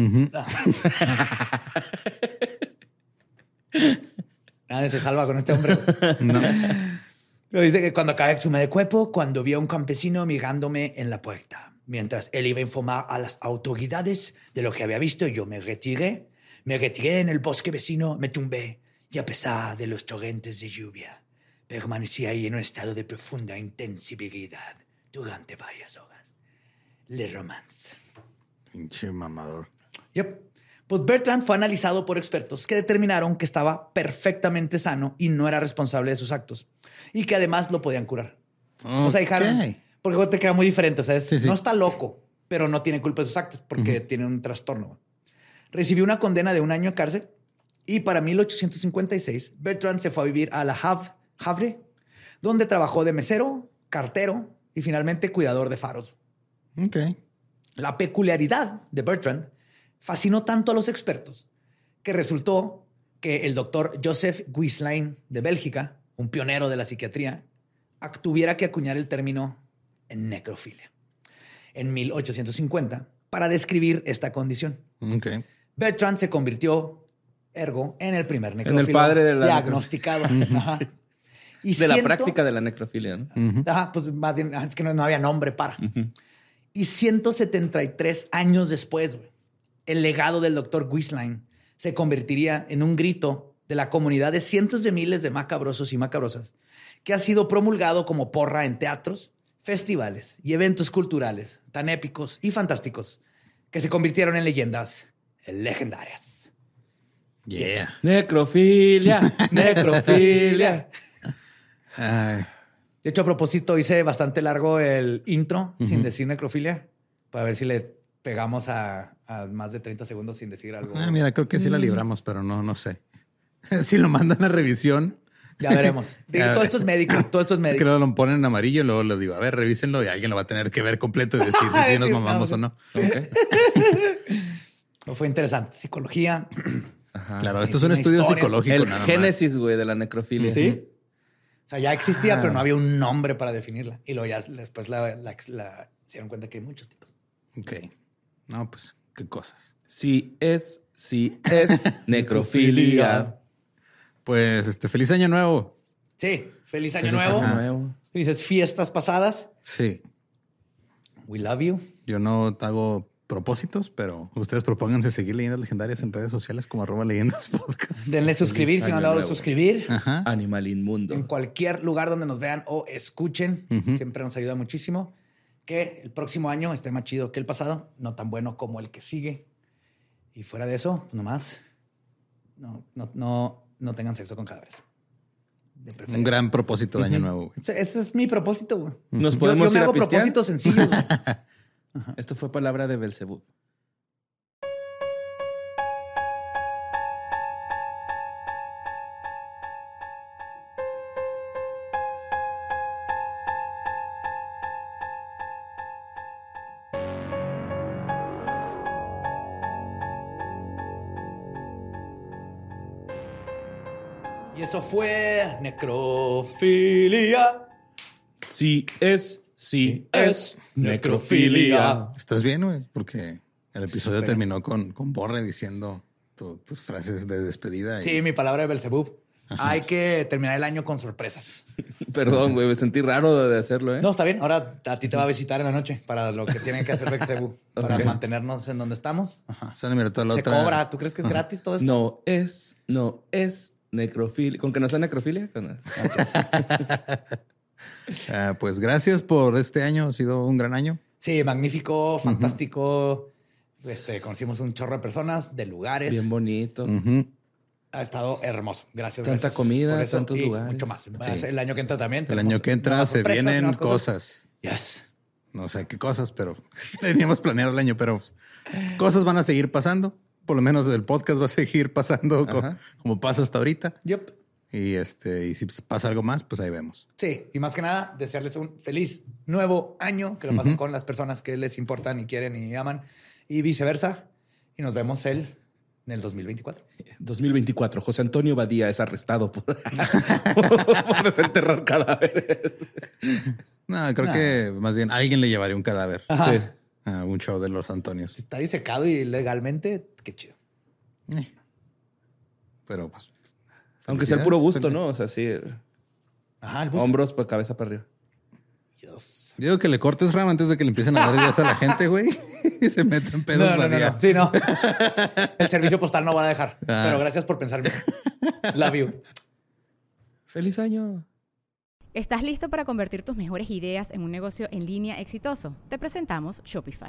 Nadie se salva con este hombre. Pero dice que cuando acabé de exhumar el cuerpo, cuando vi a un campesino mirándome en la puerta. Mientras él iba a informar a las autoridades de lo que había visto, yo me retiré. Me retiré en el bosque vecino, me tumbé y a pesar de los torrentes de lluvia, permanecí ahí en un estado de profunda intensibilidad durante varias horas. Le romance. Pinche mamador. Yep. Pues Bertrand fue analizado por expertos que determinaron que estaba perfectamente sano y no era responsable de sus actos. Y que además lo podían curar. O sea, dijeron, Ok. porque te queda muy diferente. O sea, es- Sí, sí. no está loco, pero no tiene culpa de sus actos porque tiene un trastorno. Recibió una condena de un año de cárcel Y para 1856, Bertrand se fue a vivir a La Havre, Havre, donde trabajó de mesero, cartero y finalmente cuidador de faros. Ok. La peculiaridad de Bertrand fascinó tanto a los expertos que resultó que el doctor Joseph Guislain de Bélgica, un pionero de la psiquiatría, tuviera que acuñar el término necrofilia en 1850 para describir esta condición. Ok. Bertrand se convirtió, ergo, en el primer el necrófilo padre de la diagnosticado. Ajá. Y De la práctica de la necrofilia, ¿no? Ajá, pues más bien, es que no, no había nombre para. Y 173 años después, güey, el legado del doctor Guislain se convertiría en un grito de la comunidad de cientos de miles de macabrosos y macabrosas que ha sido promulgado como porra en teatros, festivales y eventos culturales tan épicos y fantásticos que se convirtieron en leyendas legendarias. Yeah. Necrofilia, necrofilia. Ay, De hecho, a propósito, hice bastante largo el intro sin decir necrofilia para ver si le pegamos a, a más de 30 segundos sin decir algo. ah, mira, creo que sí la Mm. libramos, pero no, no sé. si lo mandan a revisión, Ya veremos. Digo, todo esto es médico. Todo esto es médico. creo que lo ponen en amarillo y luego lo digo, a ver, revísenlo y alguien lo va a tener que ver completo y decir si nos mamamos no, o no. Ok. Fue interesante. Psicología. Claro, esto es un estudio historia. psicológico. El nada génesis, güey, de la necrofilia. Sí. O sea, ya existía, pero no había un nombre para definirla. Y luego ya después la, la- la- se dieron cuenta que hay muchos tipos. Ok. No, pues, qué cosas. Sí es, sí es necrofilia. Pues, este, feliz año nuevo. Sí. Feliz año Feliz nuevo. año Nuevo. Felices fiestas pasadas. Sí. We love you. Yo no hago propósitos, pero ustedes propónganse seguir leyendas legendarias en redes sociales como arroba leyendas podcast. Denle suscribir si no han dado de suscribir. Ajá. Animal inmundo. En cualquier lugar donde nos vean o escuchen. Siempre nos ayuda muchísimo. Que el próximo año esté más chido que el pasado. No tan bueno como el que sigue. Y fuera de eso, pues nomás no, no, no, no tengan sexo con cadáveres. De Un gran propósito de año nuevo. güey. Ese, es mi propósito, güey. Nos Yo- podemos yo, me ir a hago pistear? propósitos sencillos. Esto fue palabra de Belcebú. y eso fue necrofilia. Sí es, sí Es necrofilia. ¿Estás bien, güey? Porque el episodio terminó con, con Borre diciendo tu- tus frases de despedida. y- Sí, mi palabra de Belzebub. Hay que terminar el año con sorpresas. Perdón, güey, me sentí raro de hacerlo, ¿eh? No, está bien. Ahora a ti te va a visitar en la noche para lo que tiene que hacer Belzebub. Para mantenernos en donde estamos. Ajá. Sale, mira, toda la Se otra. cobra. ¿Tú crees que es gratis todo esto? No es, no es necrofilia. ¿Con que no sea necrofilia? Con- Ah, pues gracias por este año. Ha sido un gran año. Sí, magnífico, fantástico. Este, conocimos un chorro de personas, de lugares. Bien bonito. Ujú. Ha estado hermoso. Gracias. Tanta gracias comida, por eso tantos y lugares. Mucho más. Sí. El año que entra también. El año que entra se vienen nuevas cosas. Yes. No sé qué cosas, pero teníamos planeado el año, pero cosas van a seguir pasando. Por lo menos el podcast va a seguir pasando co- Ajá. como pasa hasta ahorita. Yep. Y este, y si pasa algo más, pues ahí vemos. Sí, y más que nada, desearles un feliz nuevo año, que lo pasen con las personas que les importan y quieren y aman, y viceversa. Y nos vemos el, en el 2024. 2024. José Antonio Badía es arrestado por, por desenterrar cadáveres. No, creo Nah. que más bien alguien le llevaría un cadáver Ajá. Sí. a un show de los Antonios. Si está disecado y legalmente, qué chido. Eh. Pero pues. Aunque sea el puro gusto, ¿no? O sea, sí. Ajá, el busto. Hombros por cabeza para arriba. Dios. Digo que le cortes ram antes de que le empiecen a dar ideas a la gente, güey. y se meten pedos No, no, no, no. Sí, no. el servicio postal no va a dejar. Ah. Pero gracias por pensarme. Love you. Feliz año. ¿Estás listo para convertir tus mejores ideas en un negocio en línea exitoso? Te presentamos Shopify.